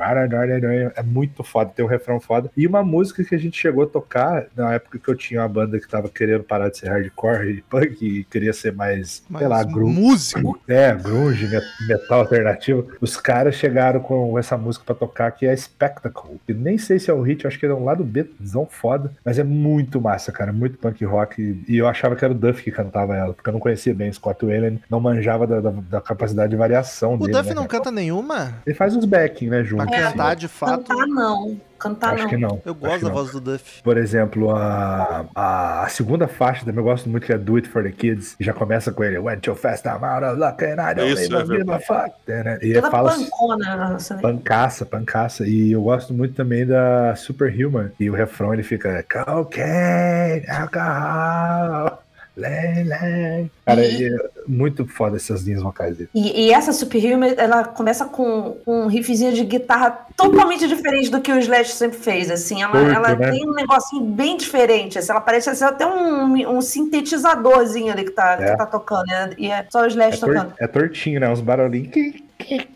É, é muito foda, tem um refrão foda e uma música que a gente chegou a tocar na época que eu tinha uma banda que tava querendo parar de ser hardcore e punk e queria ser mais, sei lá, Mas grunge músico. é, grunge, met- metal alternativo. Os caras chegaram com essa música pra tocar que é Spectacle. Que nem sei se é um hit, acho que é um lado Bzão foda, mas é muito massa, cara, muito punk rock. E eu achava que era o Duff que cantava ela, porque eu não conhecia bem o Scott Wayland, não manjava da, da- da capacidade de variação O dele. Duff né, não cara? canta nenhuma? Ele faz uns backing, né, junto. Pra assim. cantar de fato. Cantar não. Cantar Acho não. que não. Eu gosto da não. voz do Duff. Por exemplo, a, a, a segunda faixa também eu gosto muito, que é Do It For The Kids. E já começa com ele, Went too fast, I'm out of luck and I don't Isso, even é give a fuck. né? E Toda fala pancona. assim. pancaça, pancaça. E eu gosto muito também da Superhuman. E o refrão ele fica Cocaine, alcohol, lay, lay. Cara, E- é muito foda essas linhas vocais dele. E, e essa Superhuman, ela começa com um riffzinho de guitarra totalmente diferente do que o Slash sempre fez, assim. Ela, Curto, ela né? tem um negocinho bem diferente, assim. Ela parece ser até um, um sintetizadorzinho ali que tá, É. que tá tocando, né? E é só o Slash É, tor- tocando. é tortinho, né? Uns barulhinhos.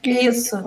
Isso.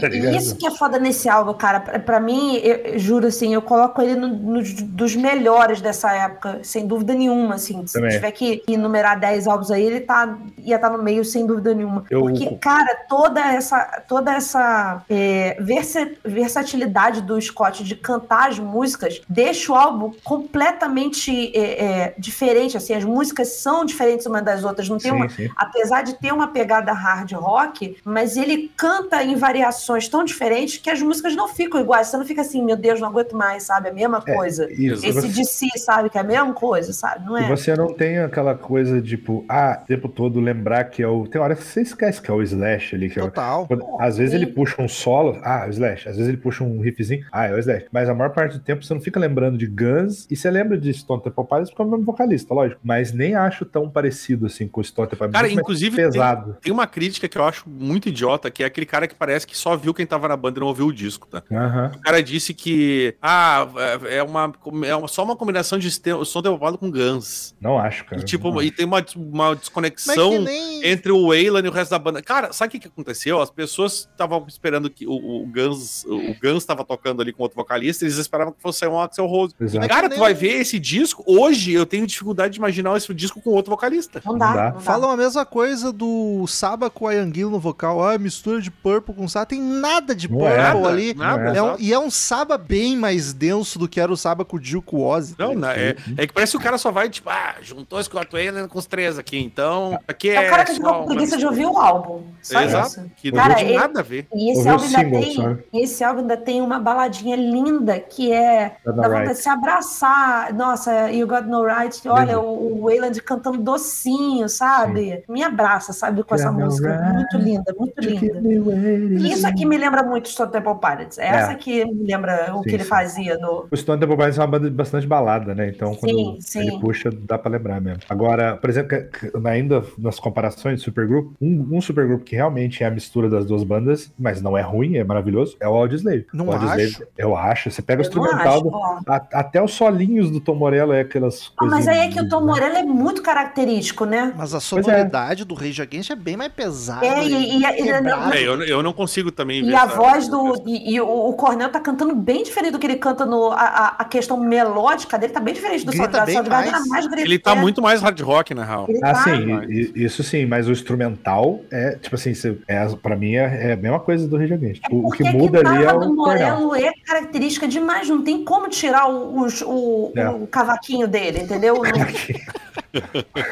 Tá isso que é foda nesse álbum, cara. Pra, pra mim, eu, eu juro, assim, eu coloco ele no, nos- dos melhores dessa época, sem dúvida nenhuma, assim. Se Também. tiver que enumerar 10 álbuns aí, ele tá, ia estar no meio, sem dúvida nenhuma. Eu- Porque, cara, toda essa, toda essa é, versa- versatilidade do Scott de cantar as músicas deixa o álbum completamente é, é, diferente, assim. As músicas são diferentes umas das outras. Não tem uma, Sim, sim. apesar de ter uma pegada hard rock, mas ele canta em variações tão diferentes que as músicas não ficam iguais. Você não fica assim, meu Deus, não aguento mais, sabe? A mesma coisa. Isso, Esse você- de si, sabe? Que é a mesma coisa, sabe? Não E é? você não tem aquela coisa, tipo, ah, o tempo todo lembrar que é o. Tem hora que você esquece que é o Slash ali. Que é o... Total. Às vezes Sim. ele puxa um solo, ah, é o Slash. Às vezes ele puxa um riffzinho, ah, é o Slash. Mas a maior parte do tempo você não fica lembrando de Guns, e você lembra de Stone Temple Pilots porque é o mesmo vocalista, lógico. Mas nem acho tão parecido assim com o Stone Temple Pilots. Cara, inclusive, pesado. Tem uma crítica que eu acho muito idiota, que é aquele cara que parece que só viu quem tava na banda e não ouviu o disco, tá? Aham. O cara disse que, ah, é uma, é uma- só uma combinação de som derrubado com Guns. Não acho, cara. E, tipo, Não e acho. tem uma, uma desconexão nem... entre o Wayland e o resto da banda. Cara, sabe o que, que aconteceu? As pessoas estavam esperando que o, o Guns o Guns estava tocando ali com outro vocalista, eles esperavam que fosse um Axel Rose. Exato. Cara, que tu vai ver esse disco. Hoje eu tenho dificuldade de imaginar esse disco com outro vocalista. Não dá, Não dá. Falam a mesma coisa do Saba com a Yanguilo no vocal. Ah, mistura de Purple com Saba. Tem nada de Não Purple é. Nada, ali. nada, Não É um- e é um Saba bem mais denso do que era o Saba com o Dio com Ozzy. Não, não, é, é que parece que o cara só vai, tipo, ah, juntou Scott Wayland com os três aqui, então. Aqui É é. o cara que ficou com preguiça de mistura. ouvir o álbum. Só Exato. isso. Que não Cara, tem ele- nada a ver. E esse álbum ainda single, tem. esse álbum ainda tem uma baladinha linda que é dá vontade right. de se abraçar. Nossa, You Got No Right. Olha, o, o Wayland cantando docinho, sabe? Me abraça, sabe, com essa Got no música. Muito linda, muito linda. isso aqui me lembra muito Stone Temple Pilots. É essa É. que me lembra o Sim, que ele sim. fazia no. O Stone Temple Pilots é uma banda bastante balada, né? Então, quando Sim, sim. ele puxa, dá pra lembrar mesmo. Agora, por exemplo, ainda nas comparações de supergrupo, um, um supergrupo que realmente é a mistura das duas bandas, mas não é ruim, é maravilhoso, é o Audioslave. Não o Audioslave, acho. eu acho. Você pega o Eu não instrumental, do- a- até os solinhos do Tom Morello é aquelas Ah, mas aí é que o Tom né? Morello é muito característico, né? Mas a é. sonoridade do Rage Against é bem mais pesada. É, e- e- e- quebrada. É, eu, eu não consigo também E ver a essa- voz do. E, e o, o Cornel tá cantando bem diferente do que ele canta no. A, a- a questão melódica dele tá bem diferente do Grita Soundgarden. bem Soundgarden mais. mais. Ele tá muito mais hard rock, na real. Ele Ah, tá- sim, e- e- isso sim, mas o instrumental é, tipo assim, é, pra mim é, é a mesma coisa do Rage Against. O, o que a muda ali é o do. Morello é característica demais, não tem como tirar o, o, É. o cavaquinho dele, entendeu?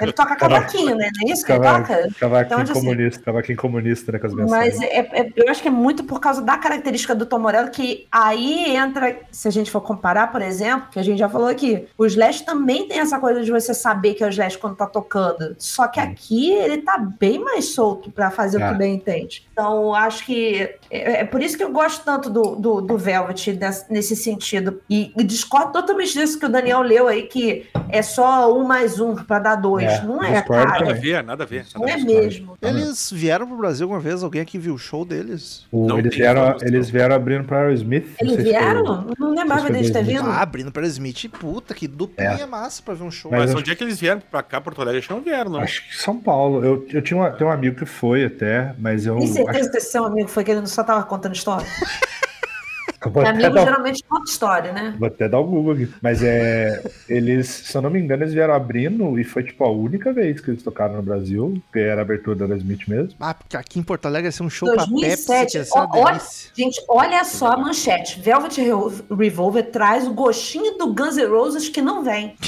ele toca cavaquinho, né? Não é isso que ele Cavaco- toca? Cavaquinho Então, assim, comunista, cavaquinho comunista, né, com as Mas é- é- eu acho que é muito por causa da característica do Tom Morello que aí entra, se a gente for comparar, por exemplo, que a gente já falou aqui, o Slash também tem essa coisa de você saber que é o Slash quando tá tocando. Só que aqui ele tá bem mais solto pra fazer o Ah. que bem entende. Então, eu acho que é, é por isso que eu gosto tanto do, do, do Velvet nesse, sentido. E, e discordo totalmente disso que o Daniel leu aí, que é só um mais um pra dar dois. É, não é, discordo Nada a cara. ver, nada a ver. Não é mesmo. Eles vieram pro Brasil alguma vez? Alguém aqui viu o show deles? O- Não eles, vieram, eles vieram abrindo para Aerosmith. Eles se foi- vieram? Não lembrava deles ter vindo. Ah, abrindo para Smith. Puta, que duplinha massa pra ver um show. Mas Mas eu- onde é que eles vieram pra cá, Porto Alegre? Acho que não vieram, não. Acho que São Paulo. Eu, eu tinha uma, tenho um amigo que foi até, mas eu Tem acho certeza que esse seu amigo foi que ele tava contando história? Vou até, Amigo dar, geralmente conta história, né? vou até dar o Google aqui. Mas é. Eles, se eu não me engano, eles vieram abrindo e foi tipo a única vez que eles tocaram no Brasil, que era a abertura da Aerosmith mesmo. Ah, porque aqui em Porto Alegre ia ser um show pra 2007, Pepsi, que ia ser uma ó, delícia. Gente, olha só a manchete. Velvet Re- Revolver traz o gostinho do Guns N' Roses que não vem.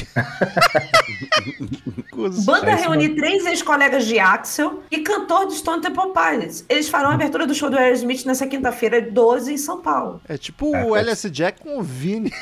Banda É reúne três ex-colegas de Axel e cantor do Stone Temple Pilots. Eles farão a abertura do show do Aerosmith nessa quinta-feira, 12, em São Paulo. É tipo É, o LS Jack com o Vini.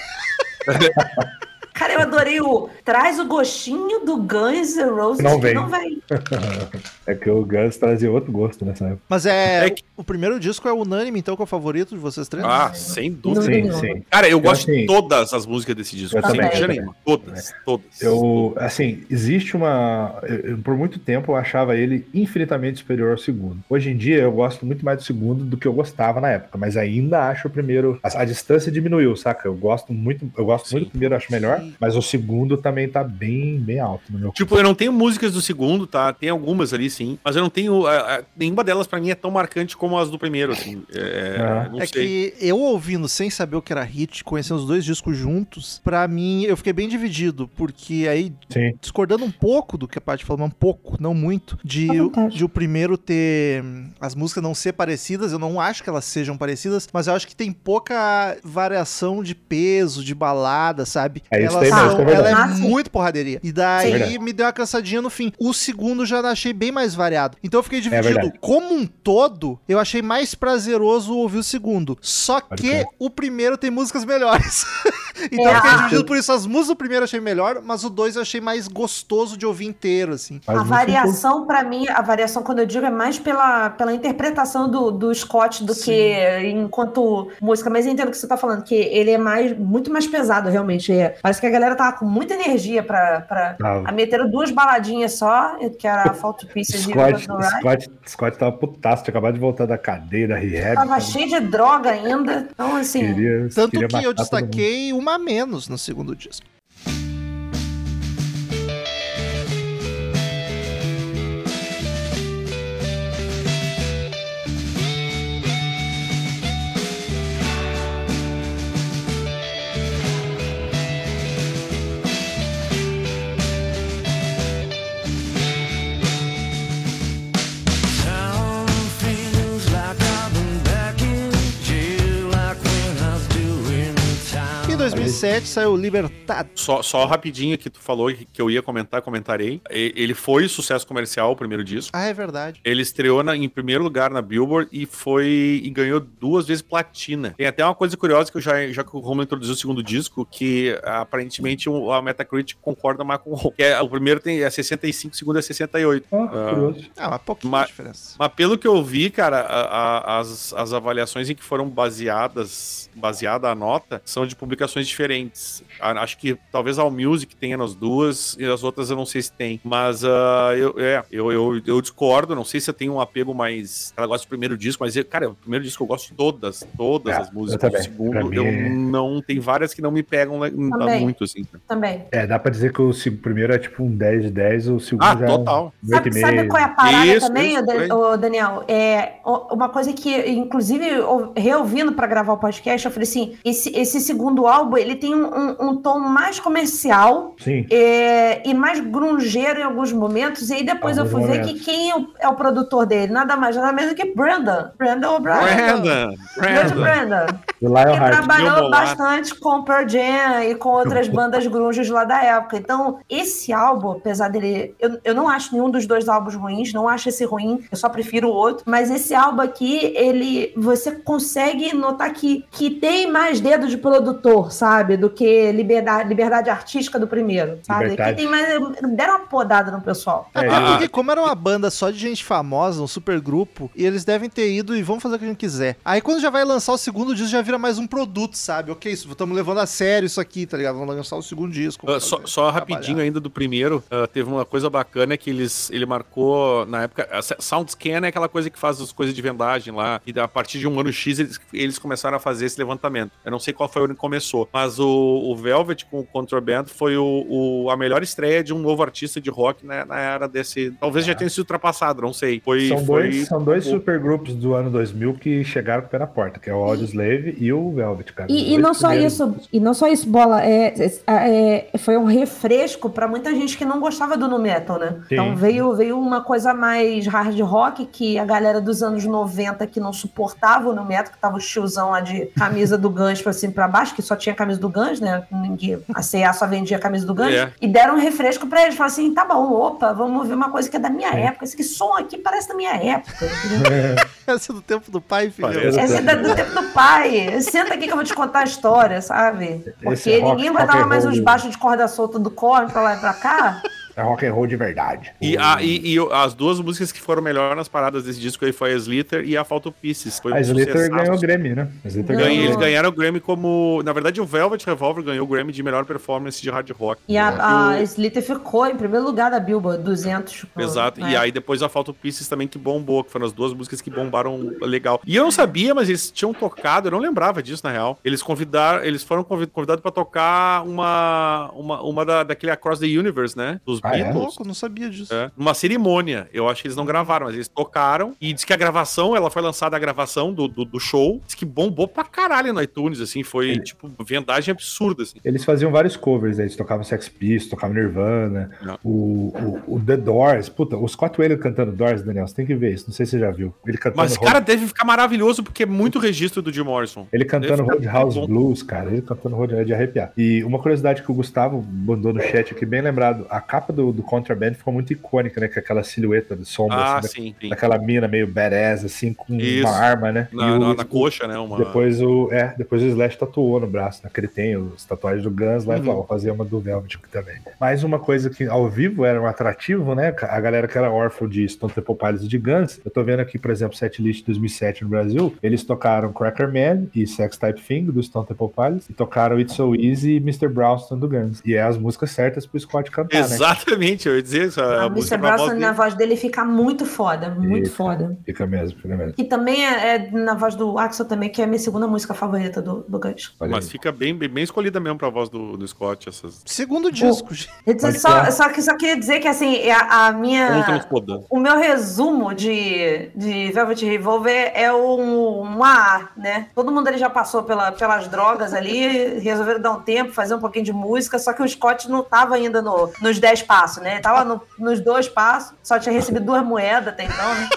Cara, eu adorei o traz o gostinho do Guns N' Roses Não que vem. não vem. É que o Guns trazia outro gosto nessa época. Mas é. É que- O primeiro disco é unânime, então, que é o favorito de vocês três? Ah, sem dúvida. Sim, sim. Cara, eu Eu, gosto de assim, todas as músicas desse disco. eu Sem também, dúvida também. nenhuma. Todas, todas. Eu, assim, existe uma. eu- eu, por muito tempo eu achava ele infinitamente superior ao segundo. Hoje em dia eu gosto muito mais do segundo do que eu gostava na época, mas ainda acho o primeiro. A, a distância diminuiu, saca? Eu gosto muito, eu gosto muito do primeiro, acho melhor, mas o segundo também tá bem, bem alto no meu. Tipo, eu não tenho músicas do segundo, tá? Tem algumas ali, sim. Mas eu não tenho. a- a- nenhuma delas, pra mim, é tão marcante como as do primeiro, assim. É, não É sei. que eu ouvindo sem saber o que era hit, conhecendo os dois discos juntos, pra mim eu fiquei bem dividido, porque aí, Sim. discordando um pouco do que a Paty falou, mas um pouco, não muito, de, vontade. de o primeiro ter hum, as músicas não ser parecidas, eu não acho que elas sejam parecidas, mas eu acho que tem pouca variação de peso, de balada, sabe? É isso Elas aí mesmo, são- é verdade. ela é Ah, muito porraderia. E daí me deu uma cansadinha no fim. O segundo já achei bem mais variado. Então eu fiquei dividido. É. Como um todo, eu achei mais prazeroso ouvir o segundo. Só Pode que o primeiro tem músicas melhores. então É, eu fiquei ah. dividido por isso. As músicas do primeiro eu achei melhor, mas o dois eu achei mais gostoso de ouvir inteiro, assim. Mas a variação, pra mim, a variação, quando eu digo, é mais pela, pela interpretação do, do Scott do Sim. que enquanto música. Mas eu entendo o que você tá falando, que ele é mais, muito mais pesado, realmente. É. Parece que a galera tava com muita energia pra. A meteram duas baladinhas só, que era a Fault Pieces e Scott. Scott, Scott tava putaço, tinha acabado de voltar da cadeia, da rehab. Tava sabe? cheio de droga ainda. Então, assim. Queria, Tanto queria que eu destaquei uma a menos no segundo disco. 2017 saiu Libertad. Só, só rapidinho que tu falou que, eu ia comentar, comentarei. Ele foi sucesso comercial, o primeiro disco. Ah, é verdade. Ele estreou na, em primeiro lugar na Billboard e foi e ganhou duas vezes platina. Tem até uma coisa curiosa que eu já, já que o Romulo introduziu o segundo disco, que aparentemente a Metacritic concorda mais com o Romulo. É, o primeiro tem, é 65, o segundo é 68. Ah, uh, curioso. Ah, uma pouquinha mas, diferença. Mas pelo que eu vi, cara, a, a, as, as avaliações em que foram baseadas, baseada a nota, são de publicações diferentes a- acho que talvez a Allmusic tenha nas duas e as outras eu não sei se tem. Mas ah, eu, é, eu, eu, eu discordo, não sei se eu tenho um apego mais. Ela gosta do primeiro disco, mas, eu- cara, o primeiro disco eu gosto de todas, todas É, as músicas. O segundo, mim eu é- não. Tem várias que não me pegam né, Também. muito, assim. Também. É, dá pra dizer que o primeiro é tipo um 10 de 10, o segundo Ah, já total. é um 8,5. Sabe, sabe qual é a parada Isso, também, isso, ô, Daniel? É o- uma coisa que, inclusive, ou- reouvindo pra gravar o podcast, eu falei assim: esse, esse segundo álbum ele tem um, um- um tom mais comercial Sim. é, e mais grungeiro em alguns momentos. E aí depois eu Alguns fui ver momentos. que quem é o, é o produtor dele? Nada mais, nada menos do que Brandon. Brandon O'Brien. Brandon! Brandon! Brandon. Que trabalhou bastante com Pearl Jam e com outras bandas grunges lá da época. Então, esse álbum, apesar dele... Eu, eu não acho nenhum dos dois álbuns ruins, não acho esse ruim, eu só prefiro o outro. Mas esse álbum aqui, ele... Você consegue notar que, que tem mais dedo de produtor, sabe? Do que liberdade, liberdade artística do primeiro, sabe? Liberdade. Aqui tem mais... Deram uma podada no pessoal. É, Até Ah. porque, como era uma banda só de gente famosa, um super grupo, e eles devem ter ido e vão fazer o que a gente quiser. Aí quando já vai lançar o segundo disco, já vira mais um produto, sabe? Ok, isso, estamos levando a sério isso aqui, tá ligado? Vamos lançar o segundo disco. Vamos só, só rapidinho ainda do primeiro, ah, teve uma coisa bacana que eles, ele marcou na época. SoundScan é aquela coisa que faz as coisas de vendagem lá, e a partir de um ano X eles, eles começaram a fazer esse levantamento. Eu não sei qual foi o ano que começou, mas o, o Velvet com o Contraband foi o, o- a melhor estreia de um novo artista de rock na, na era desse. Talvez já tenha sido ultrapassado, não sei. Foi, São foi dois, são dois o- supergrupos do ano 2000 que chegaram com o pé na porta, que é o Audioslave e o Velvet, cara. E, e não só primeiros. isso, e não só isso, bola. É, é- é- foi um refresco pra muita gente que não gostava do nu metal, né? Sim. Então veio, veio uma coisa mais hard rock que a galera dos anos 90 que não suportava o nu metal, que tava o tiozão lá de camisa do cima e pra baixo, que só tinha camisa do Guns, né? Ninguém, a CA só vendia a camisa do Guns. É. E deram um refresco pra eles. Falaram assim: tá bom, opa, vamos ouvir uma coisa que é da minha época. Esse que som aqui parece da minha época. entendeu? Essa é do tempo do pai, filho. Parece. Essa é do tempo do pai. Senta aqui que eu vou te contar a história, sabe? Porque é rock- ninguém and mais do- baixos de corda solta do corre pra lá e pra cá. É rock and roll de verdade. E, a, e, e as duas músicas que foram melhor nas paradas desse disco aí foi a Slither e a Photo Pieces. Foi A um Slater sucessaço. ganhou o Grammy, né? Ganhou. eles ganharam o Grammy como. Na verdade, o Velvet Revolver ganhou o Grammy de melhor performance de hard rock. E a, a Slater ficou em primeiro lugar da Billboard, 200. Exato. né? E aí depois a Photo Pieces também que bombou, que foram as duas músicas que bombaram legal. E eu não sabia, mas eles tinham tocado, eu não lembrava disso na real. Eles convidaram, eles foram convid- convidados pra tocar uma uma, uma da, daquele Across the Universe, né? Dos Ah, é? Louco, não sabia disso. É, numa cerimônia. Eu acho que eles não gravaram, mas eles tocaram. E diz que a gravação, ela foi lançada a gravação do, do, do show. Diz que bombou pra caralho no iTunes, assim. Foi, tipo, vendagem absurda, assim. Eles faziam vários covers, né? eles tocavam Sex Pistols, tocavam Nirvana, Não. o, o, o The Doors. Puta, o Scott Wayland cantando Doors, Daniel, você tem que ver isso, não sei se você já viu. Ele cantando, Mas, cara, deve ficar maravilhoso porque é muito registro do Jim Morrison. ele cantando Roadhouse. Blues, cara, ele cantando Roadhouse é de arrepiar. E uma curiosidade que o Gustavo mandou no chat aqui, bem lembrado, a capa do, do Contraband ficou muito icônica, né? Com aquela silhueta de sombra, Ah, assim, sim, sim. da- daquela mina meio badass, assim, com Isso. uma arma, né? Na, E o- na, na coxa, né? Uma... Depois o, é, depois o Slash tatuou no braço, né? Que ele tem os tatuagens do Guns lá e Uhum. falou, vou fazer uma do Velvet aqui também. Mais uma coisa que ao vivo era um atrativo, né? A galera que era órfã de Stone Temple Pilots e de Guns. Eu tô vendo aqui, por exemplo, setlist 2007 no Brasil. Eles tocaram Cracker Man e Sex Type Thing do Stone Temple Pilots. E tocaram It's So Easy e Mr. Brownstone do Guns. E é as músicas certas pro Scott cantar, né? Exatamente, eu ia dizer isso. A, A música Mr. na voz dele, fica muito foda. Muito Fica. foda. Fica mesmo, fica mesmo. Que também é, é na voz do Axel também, que é a minha segunda música favorita do, do Guns. Olha Mas aí. fica bem, bem, bem escolhida mesmo pra voz do, do Scott, essas. Segundo disco. gente. Só, só que só queria dizer que assim, é a, a minha. O meu resumo de, de Velvet Revolver é um, um AA, né? Todo mundo ali já passou pela, pelas drogas ali, resolveram dar um tempo, fazer um pouquinho de música, só que o Scott não tava ainda no, nos 10 passos, né? Ele tava no- nos dois passos, só tinha recebido duas moedas até então, né?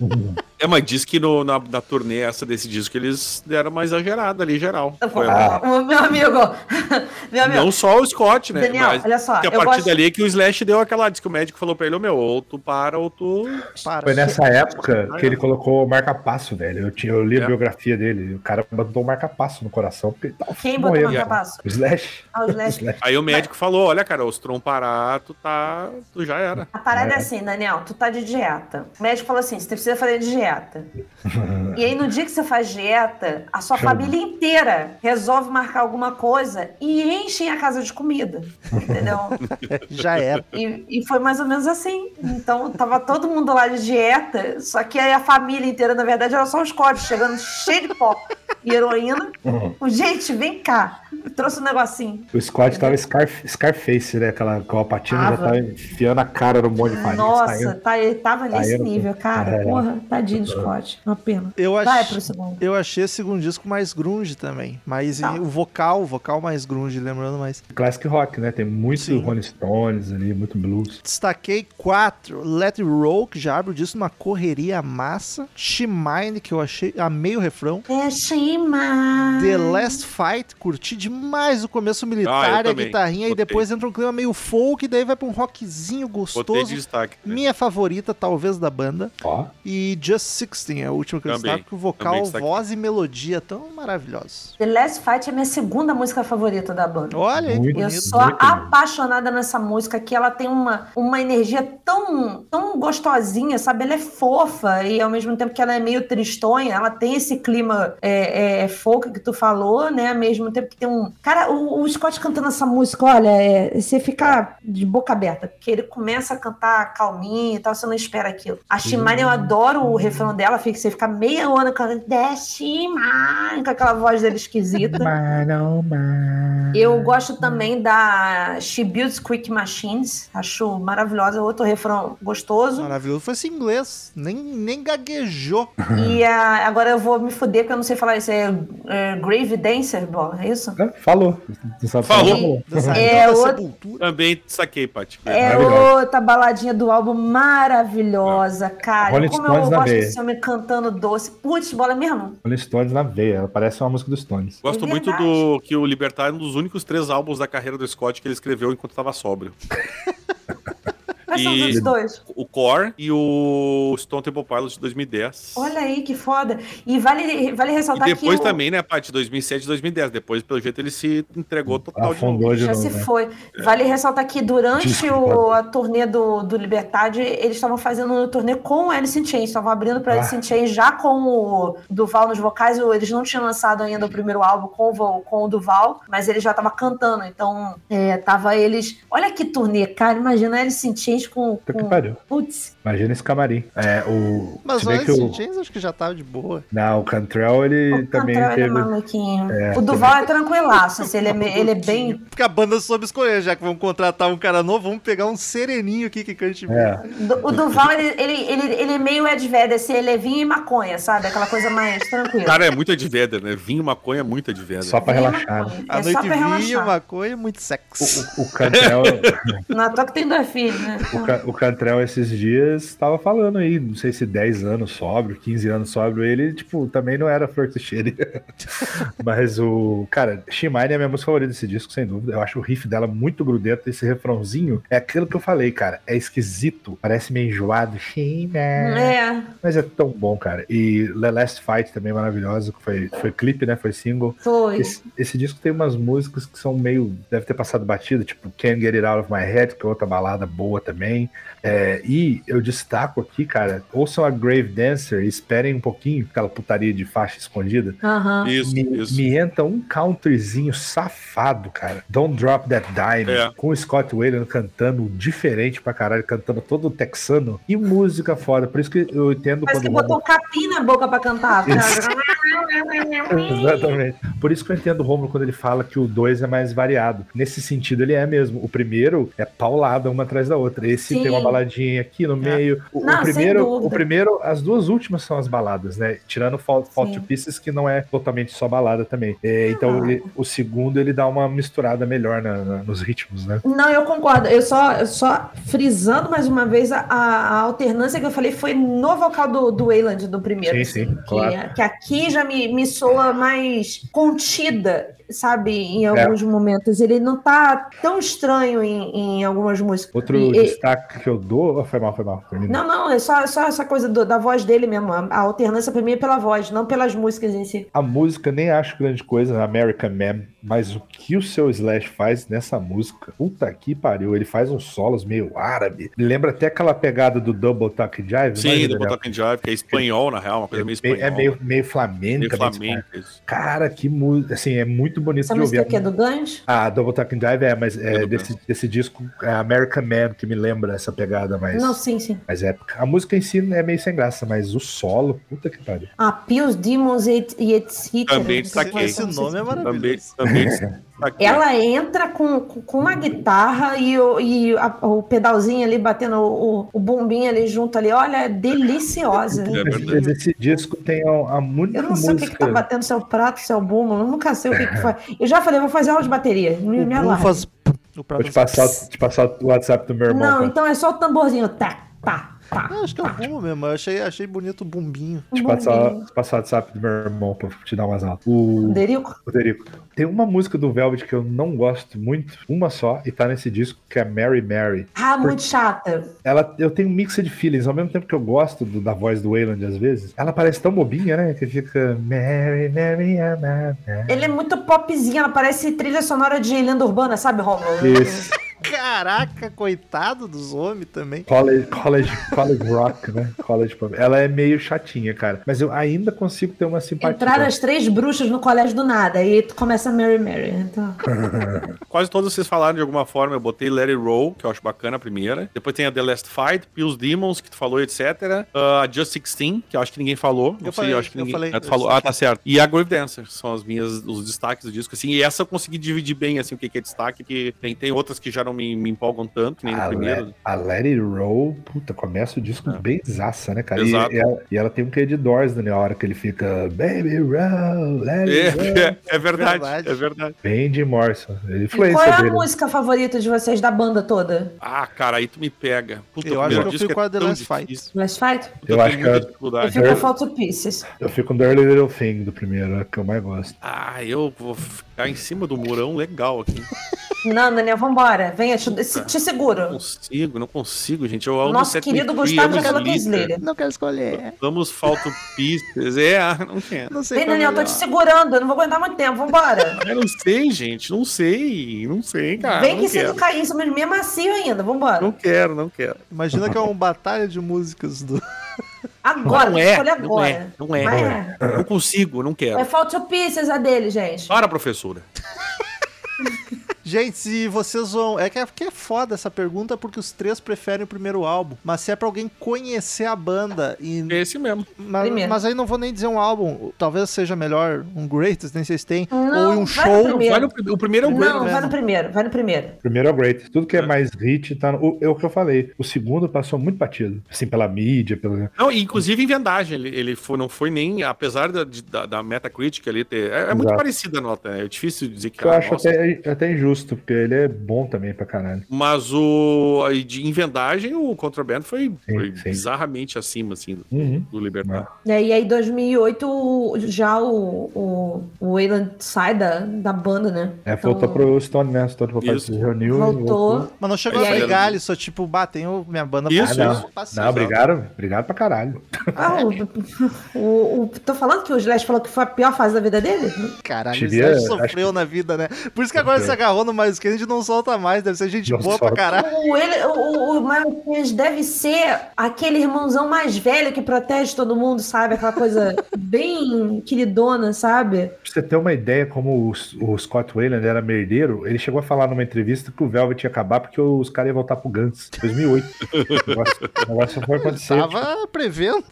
É, mas diz que no- na, na turnê essa desse disco eles deram uma exagerada ali, geral. Foi Ah. O meu amigo, meu amigo, Não só o Scott, né? Daniel, mas olha só, que a partir gosto- dali é que o Slash deu aquela. Diz que o médico falou pra ele: "Ô, meu, ou tu para ou tu. Para. Foi nessa época que ele colocou o marca-passo, velho. Eu, tinha, eu li a É. biografia dele. O cara botou o marca-passo no coração. Porque tava quem botou morrendo. marca passo? O Slash. Ah, o Slash. Slash. Aí o médico falou: olha, cara, os tron parar, tu tá. Tu já era. A parada é É. assim, Daniel, tu tá de dieta. O médico falou assim: você precisa fazer dieta. E aí, no dia que você faz dieta, a sua Chama. família inteira resolve marcar alguma coisa e enchem a casa de comida. Entendeu? Já era. E, e foi mais ou menos assim. Então, tava todo mundo lá de dieta, só que aí a família inteira, na verdade, era só os códigos chegando cheio de pó e heroína. Uhum. Gente, vem cá. Trouxe um negocinho. O Scott tava Scarf, Scarface, né? Aquela com a patina já Tava. enfiando a cara no monte de farinha. Nossa, saindo. tá, ele tava nesse saindo. nível, cara. É. Porra, tadinho do Scott. Uma pena. Eu Vai achei, pro segundo. eu achei esse segundo disco mais grunge também. Mas Tá. o vocal, o vocal mais grunge, lembrando mais. Classic rock, né? Tem muito Sim. Rolling Stones ali, muito blues. Destaquei quatro. Let It Roll, que já abre o disco numa correria massa. She Mine, que eu achei, amei o refrão. Deixa mais. The Last Fight, curti demais o começo Ah, militar, eu a guitarrinha, e Botei. depois entra um clima meio folk, e daí vai pra um rockzinho Botei gostoso. de destaque. né? Minha favorita, talvez, da banda. Ó. E Just 16 é o último que eu Também, destaco, porque o vocal, voz e melodia tão maravilhosos. The Last Fight é minha segunda música favorita da banda. Olha que Muito. Eu bonito. sou apaixonada nessa música, que ela tem uma, uma energia tão, tão gostosinha, sabe? Ela é fofa e ao mesmo tempo que ela é meio tristonha, ela tem esse clima é, é, folk que tu falou, né? Ao mesmo tempo que tem um. Cara, o, o Scott cantando essa música, olha, é, você fica de boca aberta, porque ele começa a cantar calminho e tal, você não espera aquilo. A Shimane, eu adoro o refrão dela, fica, você fica meia hora cantando Shimane, com aquela voz dele esquisita. Eu gosto também da She Builds Quick Machines, acho maravilhosa, outro refrão gostoso. Maravilhoso. Foi em inglês. Nem, nem gaguejou. E ah, agora eu vou me fuder porque eu não sei falar isso. É, é Grave Dancer, bom, é isso? É, Falou. Falou. É da outro-. Também saquei, Paty. É Maravilhosa. outra baladinha do álbum maravilhosa, cara. Rolling Como eu Stones na gosto desse homem cantando doce. Putz, bola mesmo. Rolling Stones na veia. Ela parece uma música dos Stones. Gosto É muito do que o Libertar é um dos únicos três álbuns da carreira do Scott que ele escreveu enquanto estava sóbrio. Quais são E- os dois? O Core e o Stone Temple Pilots de 2010. Olha aí que foda. E vale, vale E ressaltar depois que o- também, né, Paty, 2007 e 2010. Depois, pelo jeito, ele se entregou total de novo. Afundou de já novo. se né? foi. Vale ressaltar que durante Desculpa. o, a turnê do, do Liberdade, eles estavam fazendo um turnê com o Alice in Chains, estavam abrindo para Ah. Alice in Chains já com o Duval nos vocais. o- Eles não tinham lançado ainda o primeiro álbum com o, com o Duval, mas ele já tava cantando. Então, é, tava eles. Olha que turnê, cara. Imagina Alice in Chains com. Que com... pariu. Putz, Imagina esse camarim. É, o. Mas o bem que o. Chains acho que já tava de boa. Não, o Cantrell, ele o também Cantrell é teve. maluquinho. o Duval é tranquilaço, assim, ele, é, ele é bem. Porque a banda soube escolher, já que vamos contratar um cara novo, vamos pegar um sereninho aqui que cante bem. É, O Duval, ele, ele, ele, ele é meio Ed Vedder, assim, ele é vinho e maconha, sabe? Aquela coisa mais tranquila. Cara, é muito Adveder, né? Vinho, maconha é muito Adveder. só pra Vinho e relaxar. né? A É só noite vinho, relaxar. maconha, muito sexo. O, o Cantrell, Não, à toa que tem dois filhos, né? O, Ca- o Cantrell esses dias estava falando aí, não sei se 10 anos sóbrio, 15 anos sóbrio, ele, tipo, também não era flor que cheire. Mas o. Cara, Shimane é a minha música favorita desse disco, sem dúvida. Eu acho o riff dela muito grudento. Esse refrãozinho é aquilo que eu falei, cara. É esquisito, parece meio enjoado. Shimane. É, Mas é tão bom, cara. E The Last Fight também é maravilhosa, que foi, foi clipe, né? Foi single. foi. Esse, esse disco tem umas músicas que são meio. Deve ter passado batida, tipo Can't Get It Out of My Head, que é outra balada boa também. É, e eu destaco aqui, cara, ouçam a Grave Dancer e esperem um pouquinho, aquela putaria de faixa escondida. Isso, Me, isso. me entra um countryzinho safado, cara. Don't Drop That Dime. É. Com o Scott Wayland cantando diferente pra caralho, cantando todo texano. E música foda. Por isso que eu entendo Parece que quando. botou um capim na boca pra cantar. cara. Exatamente. Por isso que eu entendo o Romulo quando ele fala que o 2 é mais variado. Nesse sentido, ele é mesmo. O primeiro é paulada uma atrás da outra. Esse Sim. tem uma baladinha aqui no meio. O, o Não, sem primeiro, o primeiro, as duas últimas são as baladas, né? Tirando Fall, Fall to Pieces, que não é totalmente só balada também. É, então, Ah. ele- o segundo, ele dá uma misturada melhor na- na- nos ritmos, né? Não, eu concordo. Eu só, eu só frisando mais uma vez a, a alternância que eu falei foi no vocal do, do Wayland, do primeiro. Sim, sim, que, claro. que aqui já me, me soa mais contida, sabe, em É. alguns momentos. Ele não tá tão estranho em, em algumas músicas. Outro E- e- destaque que eu dou. oh, Foi mal, foi mal. Termina. Não, não, é só, só essa coisa do- da voz dele mesmo. A, a alternância pra mim é pela voz, não pelas músicas em si. A música nem acho grande coisa, American Man, mas o que o seu Slash faz nessa música, puta que pariu, ele faz uns solos meio árabe. Lembra até aquela pegada do Double Tuck Jive. Sim, manja, do Daniel? Botox Jive, que é espanhol, na real, uma coisa meio É meio- espanhola. é meio, meio flamenca. meio meio flamenco. isso. Cara, que música, assim, é muito bonito Essa de música ouvir. aqui é do Guns? Ah, Double Tuck Jive é, mas é do desse, desse disco é American Man que me lembra essa pegada mais, Não, sim, sim. mais épica. A música em si é meio sem graça, mas o solo, puta que pariu. Ah, Demons e It's Hitler. Também destaquei. se Esse nome é se- Também, maravilhoso. também Ela entra com, com uma guitarra e, o, e a- o pedalzinho ali batendo o, o bumbinho ali junto ali. Olha, é deliciosa. É esse disco tem a, a única Eu não sei o que, que tá música. batendo seu prato, seu bumbo. Eu nunca sei o que, que foi. Eu já falei, vou fazer aula de bateria. Me, me O alarme. faz... O Vou te passar, te passar o WhatsApp do meu irmão. Não, cara. então é só o tamborzinho. Tá, tá, Ah, acho que é o bumbo mesmo. Eu achei, achei bonito o bumbinho. Passar, te passar o WhatsApp do meu irmão pra te dar umas aulas. O Derico? Roderico, tem uma música do Velvet que eu não gosto muito, uma só, e tá nesse disco, que é Mary Mary. Ah, muito chata. Ela, eu tenho um mix de feelings, ao mesmo tempo que eu gosto do- da voz do Wayland às vezes, ela parece tão bobinha, né? Que fica Mary, Mary, Mary. Ele é muito popzinho, ela parece trilha sonora de lenda urbana, sabe, Romulo? Isso. Caraca, coitado dos homens também. College, college, college rock, né? College pop. Ela é meio chatinha, cara. Mas eu ainda consigo ter uma simpatia. Entraram as três bruxas no colégio do nada. Aí começa a Mary Mary. Então... Quase todos vocês falaram de alguma forma. Eu botei It Roll, que eu acho bacana a primeira. Depois tem a The Last Fight, Pills Demons, que tu falou, etc. A Just 16, que eu acho que ninguém falou. Não Eu sei, falei, eu acho que eu ninguém. falei. Ah, tu falou. Ah, tá certo. E a Grave Dancer são as minhas, os destaques do disco, assim. E essa eu consegui dividir bem, assim, o que que é destaque, que tem, tem outras que já não me, me empolgam tanto, que nem no A, primeiro. Let, a Let It Roll, puta, começa o disco bem zaça, né, cara? E, Exato. e ela, e ela tem um quê de Doors, né? A hora que ele fica Baby Roll, Let It Roll. É, é verdade, Verdade. é verdade. Bem de Morrison. Ele E qual é a dele. música favorita de vocês da banda toda? Ah, cara, aí tu me pega. Puta, Eu acho primeiro que eu fico com é a The Last Fight. Last Fight? Eu tenho acho que é- Eu dificuldade. fico com Fall to Pieces. Eu fico com Dirty Little Thing do primeiro, é que eu mais gosto. Ah, eu vou ficar em cima do murão legal aqui. Não, Daniel, vambora. Venha, te, te Não seguro. consigo, não consigo, gente. Eu amo Nosso querido Gustavo Jacala Slither, Slater. Não quero escolher. Vamos Falto Pistas. É, ah, não quero. Não sei Vem, é Daniel, tô melhor. te segurando. Eu não vou aguentar muito tempo. Vambora. Eu não sei, gente. Não sei. Não sei, cara. Vem não que se tu cair em cima de mim é macio ainda. Vambora. Não quero, não quero. Imagina que é uma batalha de músicas do. Agora, não é, escolher não agora. é, não é. Não, Não consigo, não É quero. Fall to Pieces a dele, gente. Para, professora. Gente, se vocês vão. É que é, que é foda essa pergunta porque os três preferem o primeiro álbum. Mas se é pra alguém conhecer a banda e. Esse mesmo. Mas, Primeiro. mas aí não vou nem dizer um álbum. Talvez seja melhor um Greatest, nem sei se tem. Não, ou um vai show. no primeiro. Vai no pri- o primeiro é o Não, Great, vai no primeiro, vai no primeiro. Primeiro é o Great. Tudo que é mais hit tá no. O, é o que eu falei. O segundo passou muito batido. Assim, pela mídia, pela. Não, inclusive em vendagem, ele, ele foi, não foi nem, apesar da, da, da Metacritic ali ter. É, é muito parecida a nota, né? é difícil dizer que. Eu acho nossa. até, até injusto, porque ele é bom também pra caralho. Mas o. aí De, em vendagem, o Contraband foi, Sim, foi sim. bizarramente acima, assim, do, Uhum. do Libertar. E aí, em 2008, já o, o, o Wayland sai da, da banda, né? É, voltou Então, pro Stone, né? Stone Vocal se reuniu. Voltou. Mas não chegou E a aí? brigar, ele só tipo, batem o minha banda Isso, pra- isso. Não, obrigado, obrigado pra caralho. Ah, o, o, o- tô falando que o Slash falou que foi a pior fase da vida dele? Caralho, ele acho sofreu na vida, né? Por isso que agora ele se agarrou no mais que a gente não solta mais, deve ser gente Não boa pra solta. caralho. O, ele, o, o Miles Kennedy deve ser aquele irmãozão mais velho que protege todo mundo, sabe? Aquela coisa bem queridona, sabe? Pra você ter uma ideia como o, o Scott Wayland era merdeiro, ele chegou a falar numa entrevista que o Velvet ia acabar porque os caras iam voltar pro Guns. 2008. o negócio, o negócio foi acontecer. Tava prevendo.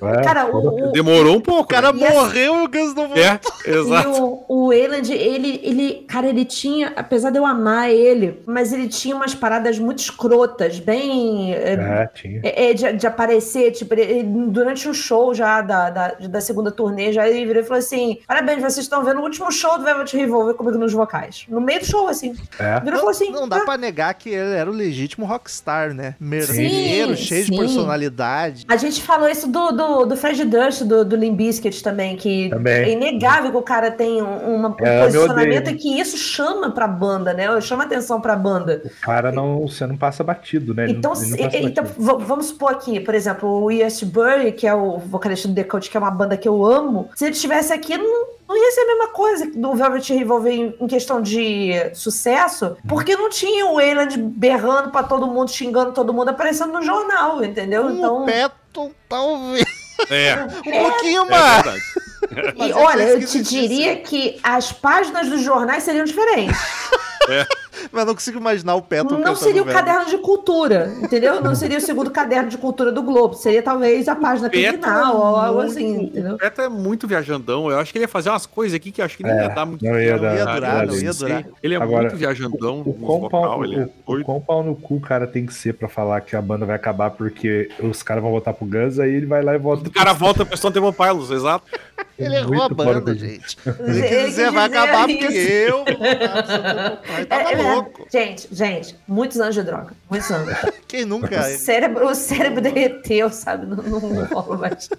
É, Cara, o, o, Demorou um pouco. O cara E essa- morreu e o Gus não voltou. É, E exato. o, o Wayland, ele, ele, cara, ele tinha, apesar de eu amar ele, mas ele tinha umas paradas muito escrotas, bem. é, tinha. é, é, de, de aparecer, tipo, ele- durante o show já da, da, da segunda turnê, já ele virou e falou assim: Parabéns, vocês estão vendo o último show do Velvet Revolver comigo nos vocais. No meio do show, assim. É. Virou e falou assim: Não dá "Ah, pra negar que ele era o legítimo rockstar, né? Merdeiro, Sim, cheio de sim. personalidade. A gente falou isso do, do, do Fred Durst, do, do Bizkit também, que Também. é inegável que o cara tem um, uma- um É, posicionamento e que isso chama pra banda, né? Chama atenção pra banda. O cara não, você não passa batido, né? Ele Então, não, ele não se- passa então batido. vamos supor aqui, por exemplo, o E.S. Burry, que é o vocalista do The Cult, que é uma banda que eu amo, se ele estivesse aqui, não, não ia ser a mesma coisa do Velvet Revolver em, em questão de sucesso, porque não tinha o Wayland berrando pra todo mundo, xingando todo mundo, aparecendo no jornal, entendeu? O Então, Patton, talvez. É, Um pouquinho é mais. Mas e é olha, eu te diria que as páginas dos jornais seriam diferentes. Mas não consigo imaginar o Patton Não seria o velho. caderno de cultura, entendeu? Não seria o segundo caderno de cultura do Globo. Seria talvez a página Petro criminal ou algo assim, entendeu? O Petro é muito viajandão. Eu acho que ele ia fazer umas coisas aqui que eu acho que nem É, ia dar muito não ia dar, não ia durar, não ia durar. Ele é Agora, muito viajandão O no quão, vocal, pau, ele é o, o doido. quão pau no cu o cara tem que ser pra falar que a banda vai acabar porque os caras vão voltar pro Guns, aí ele vai lá e volta. O cara volta pra Stone Temple Pilots, exato. Ele errou a banda, gente. Dizer, quis vai acabar isso. porque eu. pai. Tava É, é, louco. Gente, gente, muitos anos de droga. Muitos anos. Quem nunca. O cérebro, o cérebro derreteu, sabe? Não, não, rola mais.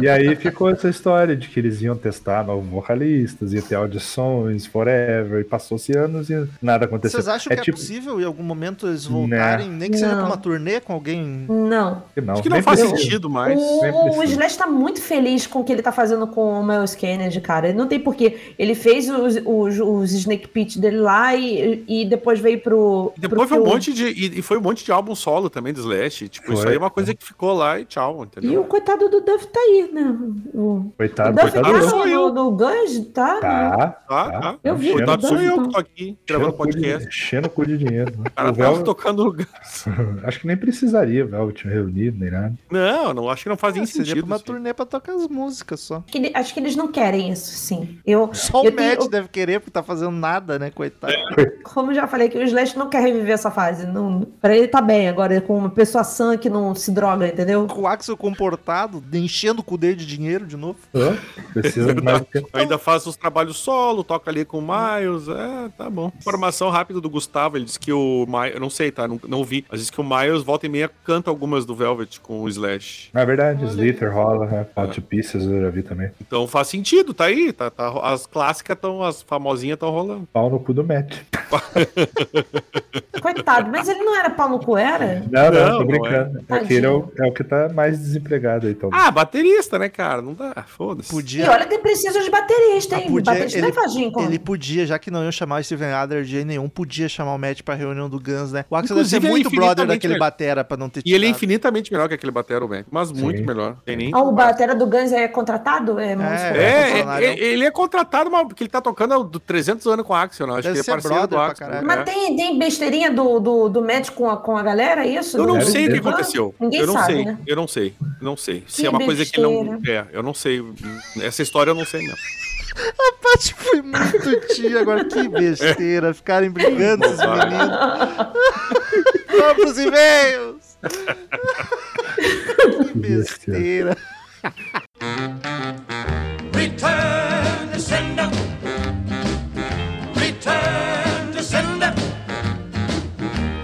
E aí ficou essa história de que eles iam testar novos vocalistas, ia ter audições, forever, e passou-se anos e nada aconteceu. Vocês acham é que tipo, é possível em algum momento eles voltarem, nem que seja pra Não. uma turnê com alguém? Não. que não, Acho que não nem faz precisa. sentido mais. O, o. Slash tá muito feliz com o que ele tá fazendo com o Miles Kennedy, cara. Ele não tem porquê. Ele fez os, os, os Snake Pit dele lá e, e depois veio pro. Depois pro foi um monte de. E, e foi um monte de álbum solo também do Slash. Tipo, isso Foi. aí é uma coisa que ficou lá e tchau, E entendeu? o coitado do Duff tá aí, né? O, Coitado, o Duff coitado tá sou eu. no, no Guns, tá? Tá, Tá, tá. Eu vi, Coitado eu sou eu então. que tô aqui gravando o podcast. Enchendo o cu de dinheiro. né? O cara O tava tocando no gás. acho que nem precisaria, Velvet reunido, nem nada. Não, não, acho que não faz nem Ah, seria pra sentido. uma assim. turnê pra tocar as músicas só. Acho Acho que eles não querem isso, sim. Eu, Só o eu tenho- Matt deve querer, porque tá fazendo nada, né, coitado. como eu já falei, que o Slash não quer reviver essa fase. Não, pra ele tá bem agora, com uma pessoa sã que não se droga, entendeu? Com o Axel comportado, enchendo o cu dele de dinheiro de novo. Hã? Precisa mais. Ainda faz os trabalhos solo, toca ali com o Miles. É, tá bom. Informação rápida do Gustavo, ele disse que o Miles. Eu não sei, tá? Não, não vi. Mas disse que o Miles volta e meia canta algumas do Velvet com o Slash. Na verdade, Slither rola, né? Fall to Pieces eu já vi também. Então faz sentido, tá aí. Tá, tá- as clássicas estão, as famosinhas estão rolando. Pau no cu do Matt. Coitado, mas ele não era pau no cu, era? Não, não, Não, tô não brincando. É, que ele é o, é o que tá mais desempregado aí, então. Ah, baterista, né, cara? Não dá. Foda-se. E Podia. olha que precisa de baterista, Ah, hein? podia- baterista ele- não é fadinho, como? Ele podia, já que não ia chamar o Steven Adler de nenhum, podia chamar o Matt pra reunião do Guns, né? O Axel deve ser Inclusive, é muito brother daquele melhor. batera pra não ter E ele é tirado. infinitamente melhor que aquele batera, o Mac. Mas muito Sim. melhor. Tem nem. Ah, o batera do Guns é contratado? É, músico? É, funcionário. é, ele é contratado, mas porque ele tá tocando há 300 anos com a Axel, não. Acho Deve que ele é parceiro do Axel. caralho. Mas é. tem, tem besteirinha do, do, do Matt com a, com a galera, é isso? Eu não sei o que aconteceu. Ninguém eu não sabe, sei. né? Eu não sei. Não sei. Se Que é uma coisa que não. É, eu não sei. Essa história eu não sei mesmo. A Paty foi muito tia, agora que besteira. Ficarem brigando esses meninos. Vamos pros e-mails. que besteira.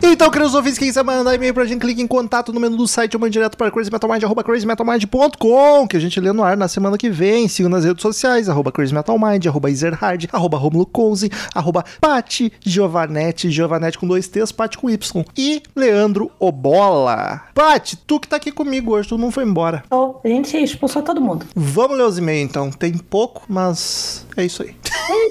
Então, queridos ouvintes, quem quiser mandar e-mail pra gente, clique em contato no menu do site ou mande direto para crazymetalmind, arroba crazymetalmind.com, que a gente lê no ar na semana que vem. Siga nas redes sociais, arroba crazymetalmind, arroba ezerhard, arroba romulo Conze, arroba pati giovanetti, giovanetti com dois T's, pati com Y, e Leandro Obola. Pati, tu que tá aqui comigo hoje, todo mundo foi embora. Então, a gente expulsou todo mundo. Vamos ler os e-mails então, tem pouco, mas é isso aí.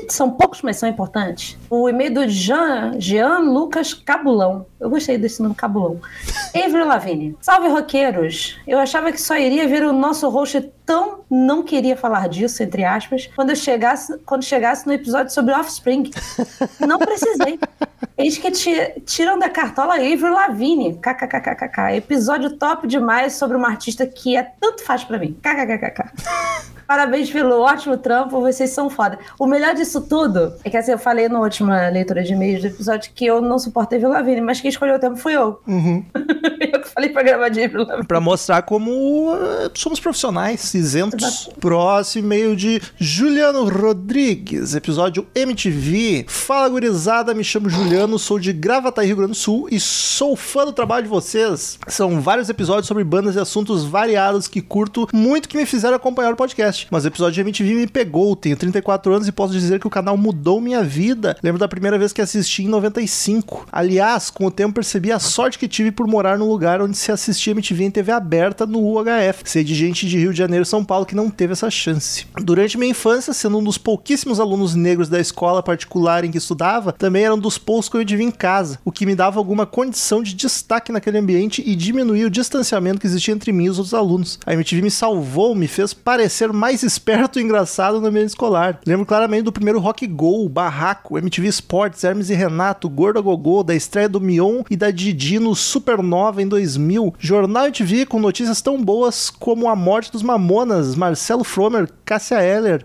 São poucos, mas são importantes. O e-mail do Jean, Jean Lucas Cabulão. Eu gostei desse nome, Cabulão. Avery Lavigne. Salve, roqueiros. Eu achava que só iria ver o nosso host tão não queria falar disso, entre aspas, quando eu chegasse, quando chegasse no episódio sobre Offspring. Não precisei. Eis que ti- tiram da cartola Avery Lavigne. KKKKK. Episódio top demais sobre uma artista que é tanto faz pra mim. KKKKK. Parabéns pelo ótimo trampo, vocês são foda. O melhor disso tudo é que assim, eu falei na última leitura de e-mails do episódio que eu não suportei Avril Lavigne, mas quem escolheu o tempo fui eu. eu que falei pra gravar de Avril Lavigne. Pra mostrar como eh, somos profissionais, isentos. Exato. Próximo e-mail de Juliano Rodrigues, episódio MTV. Fala gurizada, me chamo Juliano, sou de Gravataí, Rio Grande do Sul e sou fã do trabalho de vocês. São vários episódios sobre bandas e assuntos variados que curto muito que me fizeram acompanhar o podcast. Mas o episódio de MTV me pegou, tenho 34 anos e posso dizer que o canal mudou minha vida. Lembro da primeira vez que assisti em 95. Aliás, com o tempo percebi a sorte que tive por morar num lugar onde se assistia MTV em TV aberta no UHF. Sei de gente de Rio de Janeiro São Paulo que não teve essa chance. Durante minha infância, sendo um dos pouquíssimos alunos negros da escola particular em que estudava, também era um dos poucos que eu MTV em casa, o que me dava alguma condição de destaque naquele ambiente e diminuía o distanciamento que existia entre mim e os outros alunos. A MTV me salvou, me fez parecer mais esperto e engraçado no ambiente escolar. Lembro claramente do primeiro Rock Go, Barraco, MTV Sports, Hermes e Renato, Gordo Gogô, da estreia do Mion e da Didi no Supernova em 2000, Jornal MTV com notícias tão boas como a morte dos Mamonas, Marcelo Fromer, Cássia Eller,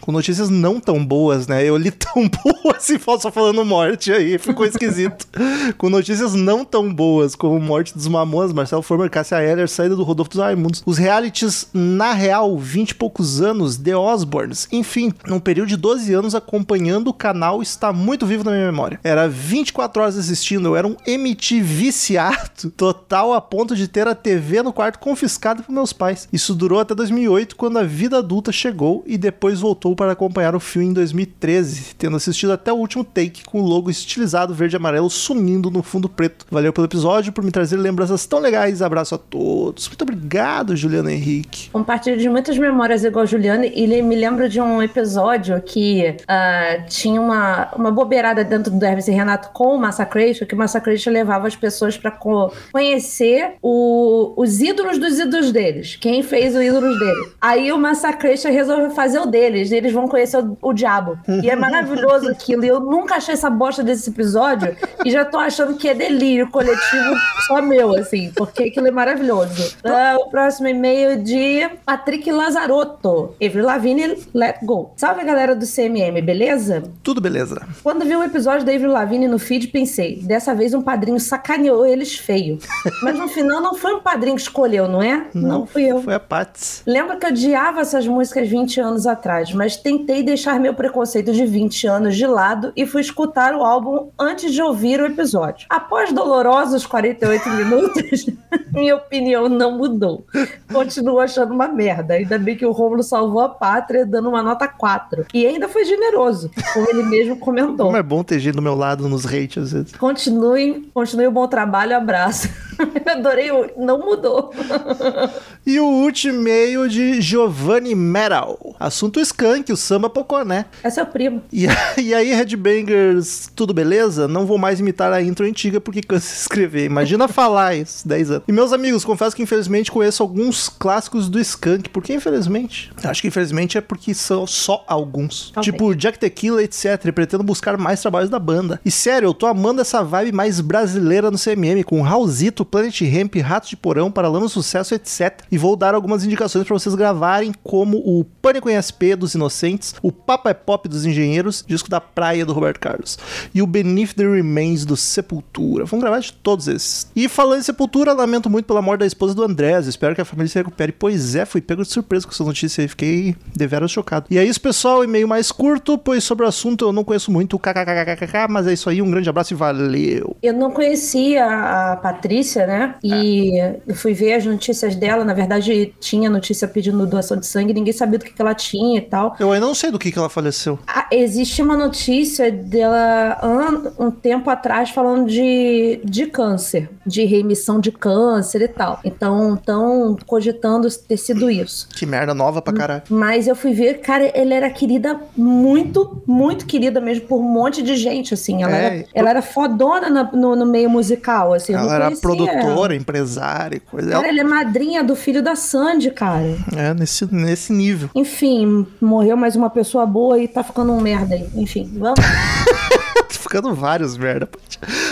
com notícias não tão boas, né? Eu li tão boas e só falando morte aí, ficou esquisito. com notícias não tão boas, como morte dos Mamonas, Marcelo Former, Cássia Eller, saída do Rodolfo dos Raimundos. Os realities, na real, 20 e poucos anos, The Osbournes. Enfim, num período de 12 anos acompanhando o canal, está muito vivo na minha memória. Era 24 horas assistindo, eu era um MTV viciado, total a ponto de ter a TV no quarto confiscada por meus pais. Isso durou até 2008, quando a vida adulta chegou e depois voltou voltou para acompanhar o filme em 2013, tendo assistido até o último take com o logo estilizado verde e amarelo sumindo no fundo preto. Valeu pelo episódio, por me trazer lembranças tão legais. Abraço a todos. Muito obrigado, Juliana Henrique. Compartilho de muitas memórias igual a Juliana e me lembra de um episódio que ah, tinha uma, uma bobeirada dentro do Hermes e Renato com o Massacration, que o Massacration levava as pessoas pra co- conhecer o- os ídolos dos ídolos deles. Quem fez os ídolos dele. Aí o Massacration resolveu fazer o deles. E eles vão conhecer o, o diabo. E é maravilhoso aquilo. E eu nunca achei essa bosta desse episódio. E já tô achando que é delírio coletivo só meu, assim. Porque aquilo é maravilhoso. Ah, o próximo e-mail de Patrick Lazarotto. Avril Lavigne, let go. Salve, galera do CMM, beleza? Tudo beleza. Quando vi o episódio da Avril Lavigne no feed, pensei, dessa vez um padrinho sacaneou eles feio. Mas no final não foi um padrinho que escolheu, não é? Não, fui eu. Foi a Pats. Lembro que eu odiava essas músicas 20 anos atrás, mas tentei deixar meu preconceito de 20 anos de lado e fui escutar o álbum antes de ouvir o episódio. Após dolorosos 48 minutos, minha opinião não mudou. Continuo achando uma merda. Ainda bem que o Romulo salvou a pátria dando uma nota 4. E ainda foi generoso, como ele mesmo comentou. Como é bom ter gente do meu lado nos hate às vezes. Continue, continue o bom trabalho, abraço. Adorei, o não mudou. E o último e-mail de Giovanni Metal. Assunto Skank, o samba Poconé. É seu primo. E, e aí, Headbangers, tudo beleza? Não vou mais imitar a intro antiga porque cansa de escrever. Imagina falar isso, 10 anos. E meus amigos, confesso que infelizmente conheço alguns clássicos do Skank. Por que infelizmente? Acho que infelizmente é porque são só alguns. Talvez. Tipo Jack Tequila, etc. E pretendo buscar mais trabalhos da banda. E sério, eu tô amando essa vibe mais brasileira no CMM, com Raulzito, Planet Ramp, Ratos de Porão, Paralama Sucesso, etc. E vou dar algumas indicações pra vocês gravarem, como o Pânico em SP dos Inocentes, o Papa é Pop dos Engenheiros, disco da Praia do Roberto Carlos, e o Beneath the Remains do Sepultura. Vamos gravar de todos esses. E falando em Sepultura, lamento muito pela morte da esposa do Andrés, espero que a família se recupere. Pois é, fui pego de surpresa com essa notícia aí, fiquei deveras chocado. E é isso, pessoal, e-mail mais curto, pois sobre o assunto eu não conheço muito, kkkkkk, mas é isso aí, um grande abraço e valeu. Eu não conhecia a Patrícia, né? E eu fui ver as notícias dela. Na verdade, tinha notícia pedindo doação de sangue, ninguém sabia do que, que ela tinha e tal. Eu ainda não sei do que, que ela faleceu. Ah, existe uma notícia dela um tempo atrás falando de, de câncer, de remissão de câncer e tal. Então, estão cogitando ter sido isso. Que merda nova pra caralho. Mas eu fui ver, cara, ela era querida muito, muito querida mesmo por um monte de gente, assim. Ela, É, era, ela era fodona na- no, no meio musical, assim. Ela era produtora, ela. empresária e coisa. Cara, ela é madrinha do filho da Sandy, cara. É, nesse, nesse nível. Enfim, morreu mais uma pessoa boa e tá ficando um merda aí. Enfim, vamos. Tá ficando vários merda.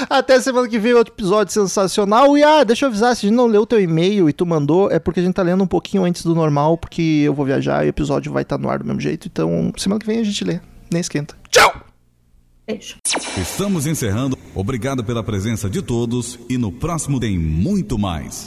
Até semana que vem, outro episódio sensacional. E ah, deixa eu avisar, se a gente não leu o teu e-mail e tu mandou, é porque a gente tá lendo um pouquinho antes do normal, porque eu vou viajar e o episódio vai estar no ar do mesmo jeito. Então, semana que vem a gente lê. Nem esquenta. Tchau! Beijo. Estamos encerrando. Obrigado pela presença de todos e no próximo tem muito mais.